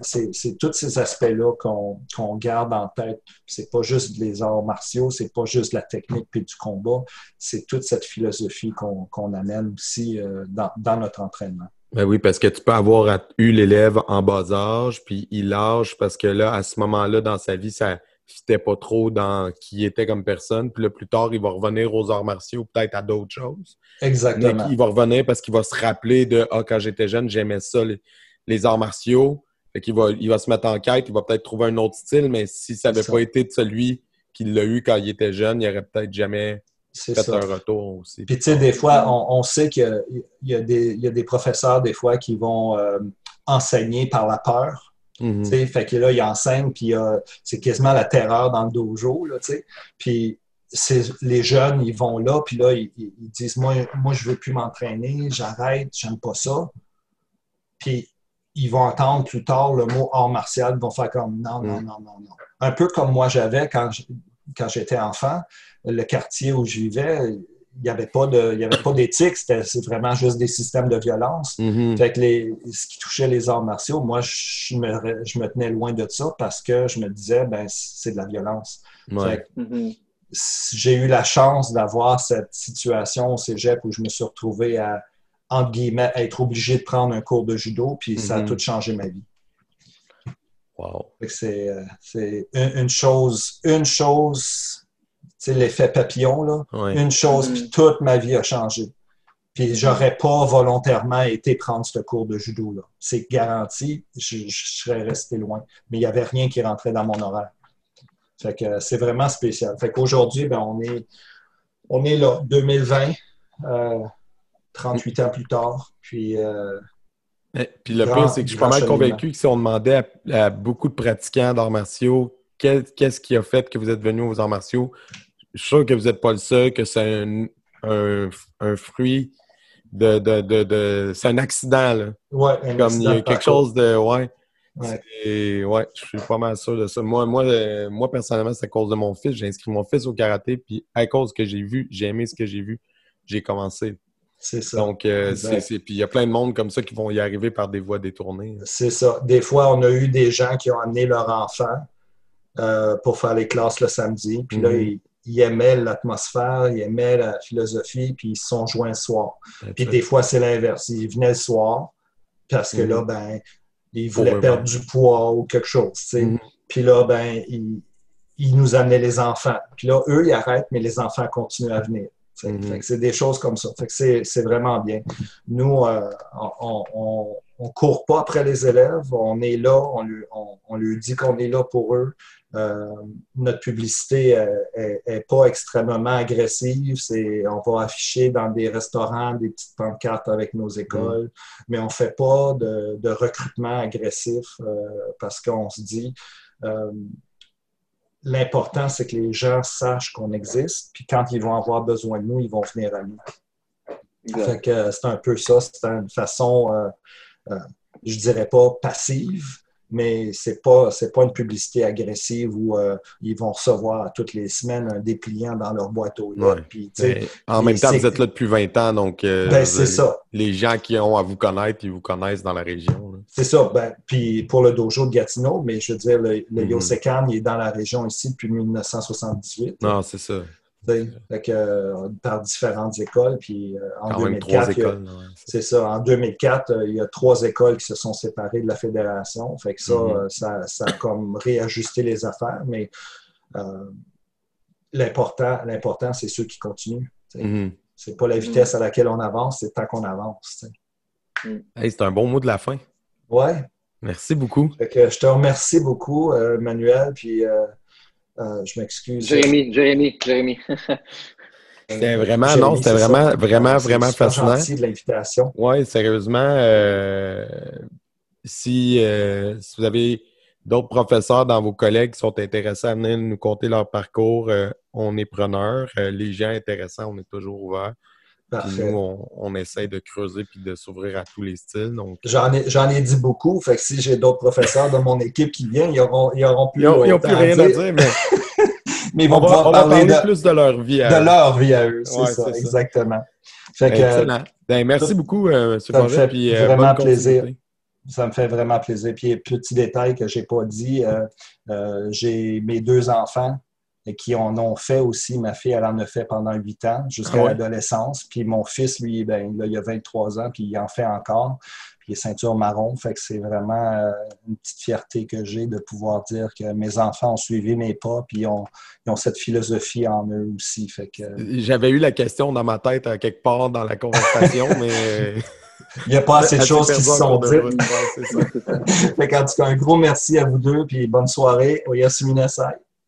Speaker 3: C'est tous ces aspects-là qu'on garde en tête. C'est pas juste les arts martiaux, c'est pas juste la technique puis du combat, c'est toute cette philosophie qu'on qu'on amène aussi euh, dans, dans notre entraînement.
Speaker 1: Ben oui, parce que tu peux avoir eu l'élève en bas âge, puis il lâche parce que là, à ce moment-là, dans sa vie, ça fitait pas trop dans qui était comme personne. Puis là, plus tard, il va revenir aux arts martiaux, peut-être à d'autres choses. Mais
Speaker 3: Exactement.
Speaker 1: il va revenir parce qu'il va se rappeler de Ah, quand j'étais jeune, j'aimais ça, les, les arts martiaux. Fait qu'il va, il va se mettre en quête, il va peut-être trouver un autre style, mais si ça n'avait pas été de celui qui l'a eu quand il était jeune, il aurait peut-être jamais
Speaker 3: C'est
Speaker 1: fait
Speaker 3: ça.
Speaker 1: un retour aussi.
Speaker 3: Puis, tu sais, des fois, on, on sait qu'il y a- il y, a des- il y a des professeurs, des fois, qui vont euh, enseigner par la peur.
Speaker 1: Mhm.
Speaker 3: Fait que là, ils enseignent, puis euh, c'est quasiment la terreur dans le dojo. Là, puis les jeunes, ils vont là, puis là, ils, disent Moi, moi je veux plus m'entraîner, j'arrête, j'aime pas ça. Puis ils vont entendre plus tard le mot art martial, ils vont faire comme non, non,
Speaker 1: Mm.
Speaker 3: non, non, non. Un peu comme moi j'avais quand j'étais enfant, le quartier où je vivais, il n'y avait pas de- il y avait pas d'éthique, c'était c'est vraiment juste des systèmes de violence. Fait que les, ce qui touchait les arts martiaux, moi, je me, je me tenais loin de ça parce que je me disais, ben, c'est de la violence.
Speaker 1: Ouais.
Speaker 4: Mhm.
Speaker 3: j'ai eu la chance d'avoir cette situation au cégep où je me suis retrouvé à, entre guillemets, être obligé de prendre un cours de judo, puis ça a
Speaker 1: Mhm.
Speaker 3: tout changé ma vie.
Speaker 1: Wow.
Speaker 3: C'est euh, c'est une, une chose, une chose, l'effet papillon, là, une chose, puis toute ma vie a changé. Puis j'aurais pas volontairement été prendre ce cours de judo là. C'est garanti, je, je serais resté loin. Mais il n'y avait rien qui rentrait dans mon horaire. Fait que euh, c'est vraiment spécial. Fait qu'aujourd'hui, ben, on est on est là, 2020, euh, 38 ans plus tard. Puis euh,
Speaker 1: Eh, Puis le
Speaker 3: Grand-
Speaker 1: pire, c'est que je suis pas mal convaincu que si on demandait à, à beaucoup de pratiquants d'arts martiaux qu'est-ce qui a fait que vous êtes venu aux arts martiaux, je suis sûr que vous n'êtes pas le seul, que c'est un, un- un fruit de. de, de, de- c'est un accident, là.
Speaker 3: ouais, un
Speaker 1: Comme il y
Speaker 3: accident
Speaker 1: a quelque chose de. Ouais.
Speaker 3: Ouais.
Speaker 1: Je suis pas mal sûr de ça. Moi, moi, euh, moi personnellement, c'est à cause de mon fils. J'ai inscrit mon fils au karaté, puis à cause que j'ai vu, j'ai aimé ce que j'ai vu, j'ai commencé.
Speaker 3: C'est ça.
Speaker 1: Donc, euh, c'est, c'est- puis il y a plein de monde comme ça qui vont y arriver par des voies détournées.
Speaker 3: C'est ça. Des fois, on a eu des gens qui ont amené leur enfant euh, pour faire les classes le samedi. Puis là,
Speaker 1: Mhm.
Speaker 3: ils, ils aimaient l'atmosphère, ils aimaient la philosophie, puis ils se sont joints le soir. Puis des fois, c'est l'inverse. Ils venaient le soir parce que là, ben, ils voulaient perdre du poids ou quelque chose.
Speaker 1: Mhm.
Speaker 3: Puis là, ben, ils, ils nous amenaient les enfants. Puis là, eux, ils arrêtent, mais les enfants continuent à venir.
Speaker 1: Mhm.
Speaker 3: Que c'est des choses comme ça. C'est vraiment bien. Nous, euh, on, on, on court pas après les élèves. On est là. On, lui- on, on lui dit qu'on est là pour eux. Euh, notre publicité euh, est, est pas extrêmement agressive. C'est, on va afficher dans des restaurants des petites pancartes avec nos écoles, mais on fait pas de, de recrutement agressif euh, parce qu'on se dit euh, l'important c'est que les gens sachent qu'on existe, puis quand ils vont avoir besoin de nous, ils vont venir à nous. Fait que euh, c'est un peu ça, c'est une façon, euh, euh, je dirais pas passive, mais c'est pas c'est pas une publicité agressive où euh, ils vont recevoir toutes les semaines un dépliant dans leur boîte aux lettres.
Speaker 1: Ouais.
Speaker 3: Puis,
Speaker 1: en même temps, vous êtes là depuis 20 ans, donc euh,
Speaker 3: ben, c'est ça.
Speaker 1: les gens qui ont à vous connaître, ils vous connaissent dans la région.
Speaker 3: C'est ça. Ben, puis pour le dojo de Gatineau, mais je veux dire, le, le
Speaker 1: Mhm.
Speaker 3: Yosekan, il est dans la région ici depuis 1978.
Speaker 1: Non, c'est ça.
Speaker 3: Que, euh, par différentes écoles. Puis euh, en
Speaker 1: Quand même trois
Speaker 3: 2004, il y a-
Speaker 1: écoles. ouais, c'est-
Speaker 3: c'est ça. En 2004, euh, il y a trois écoles qui se sont séparées de la fédération. Fait que ça,
Speaker 1: Mhm.
Speaker 3: ça, ça a comme réajusté les affaires. Mais l'important, l'important, c'est ceux qui continuent.
Speaker 1: Mhm.
Speaker 3: C'est pas la vitesse à laquelle on avance, c'est tant qu'on avance.
Speaker 1: Hey, c'est un bon mot de la fin.
Speaker 3: Ouais.
Speaker 1: Merci beaucoup.
Speaker 3: Fait que je te remercie beaucoup, Manuel. Puis euh, euh, je m'excuse.
Speaker 4: Jérémy, Jérémy, Jérémy.
Speaker 1: C'était vraiment, non, c'était vraiment,
Speaker 3: ça.
Speaker 1: vraiment, vraiment
Speaker 3: super
Speaker 1: fascinant.
Speaker 3: gentil de l'invitation.
Speaker 1: Oui, sérieusement, euh, si, euh, si vous avez d'autres professeurs dans vos collègues qui sont intéressés à venir nous conter leur parcours, euh, on est preneurs. Euh, les gens intéressants, on est toujours ouverts. Puis nous, on, on, essaye de creuser puis de s'ouvrir à tous les styles. Donc...
Speaker 3: J'en ai, ai, dit beaucoup. Fait que si j'ai d'autres professeurs de mon équipe qui viennent, ils n'auront ils auront plus,
Speaker 1: ils n'ont plus rien à dire. mais...
Speaker 3: mais ils vont pouvoir
Speaker 1: parler, de, plus de leur vie
Speaker 3: à eux. De leur vie à eux, c'est ça, exactement.
Speaker 1: Fait que, Excellent. Ben, merci beaucoup, euh, M.
Speaker 3: Ça me fait puis, euh, vraiment plaisir. Ça me fait vraiment plaisir. Puis, petit détail que je n'ai pas dit, euh, euh, j'ai mes deux enfants qui en ont fait aussi. Ma fille, elle en a fait pendant huit ans, jusqu'à ah l'adolescence. Puis mon fils, lui, ben, là, il a 23 ans, puis il en fait encore. Puis il est ceinture marron. Fait que c'est vraiment euh, une petite fierté que j'ai de pouvoir dire que mes enfants ont suivi mes pas, puis ils ont, ils ont cette philosophie en eux aussi. Fait que...
Speaker 1: J'avais eu la question dans ma tête à quelque part dans la conversation, mais...
Speaker 3: Il n'y a pas assez de choses qui se sont dites. fait en tout cas, un gros merci à vous deux, puis bonne soirée au Yasumina Sai.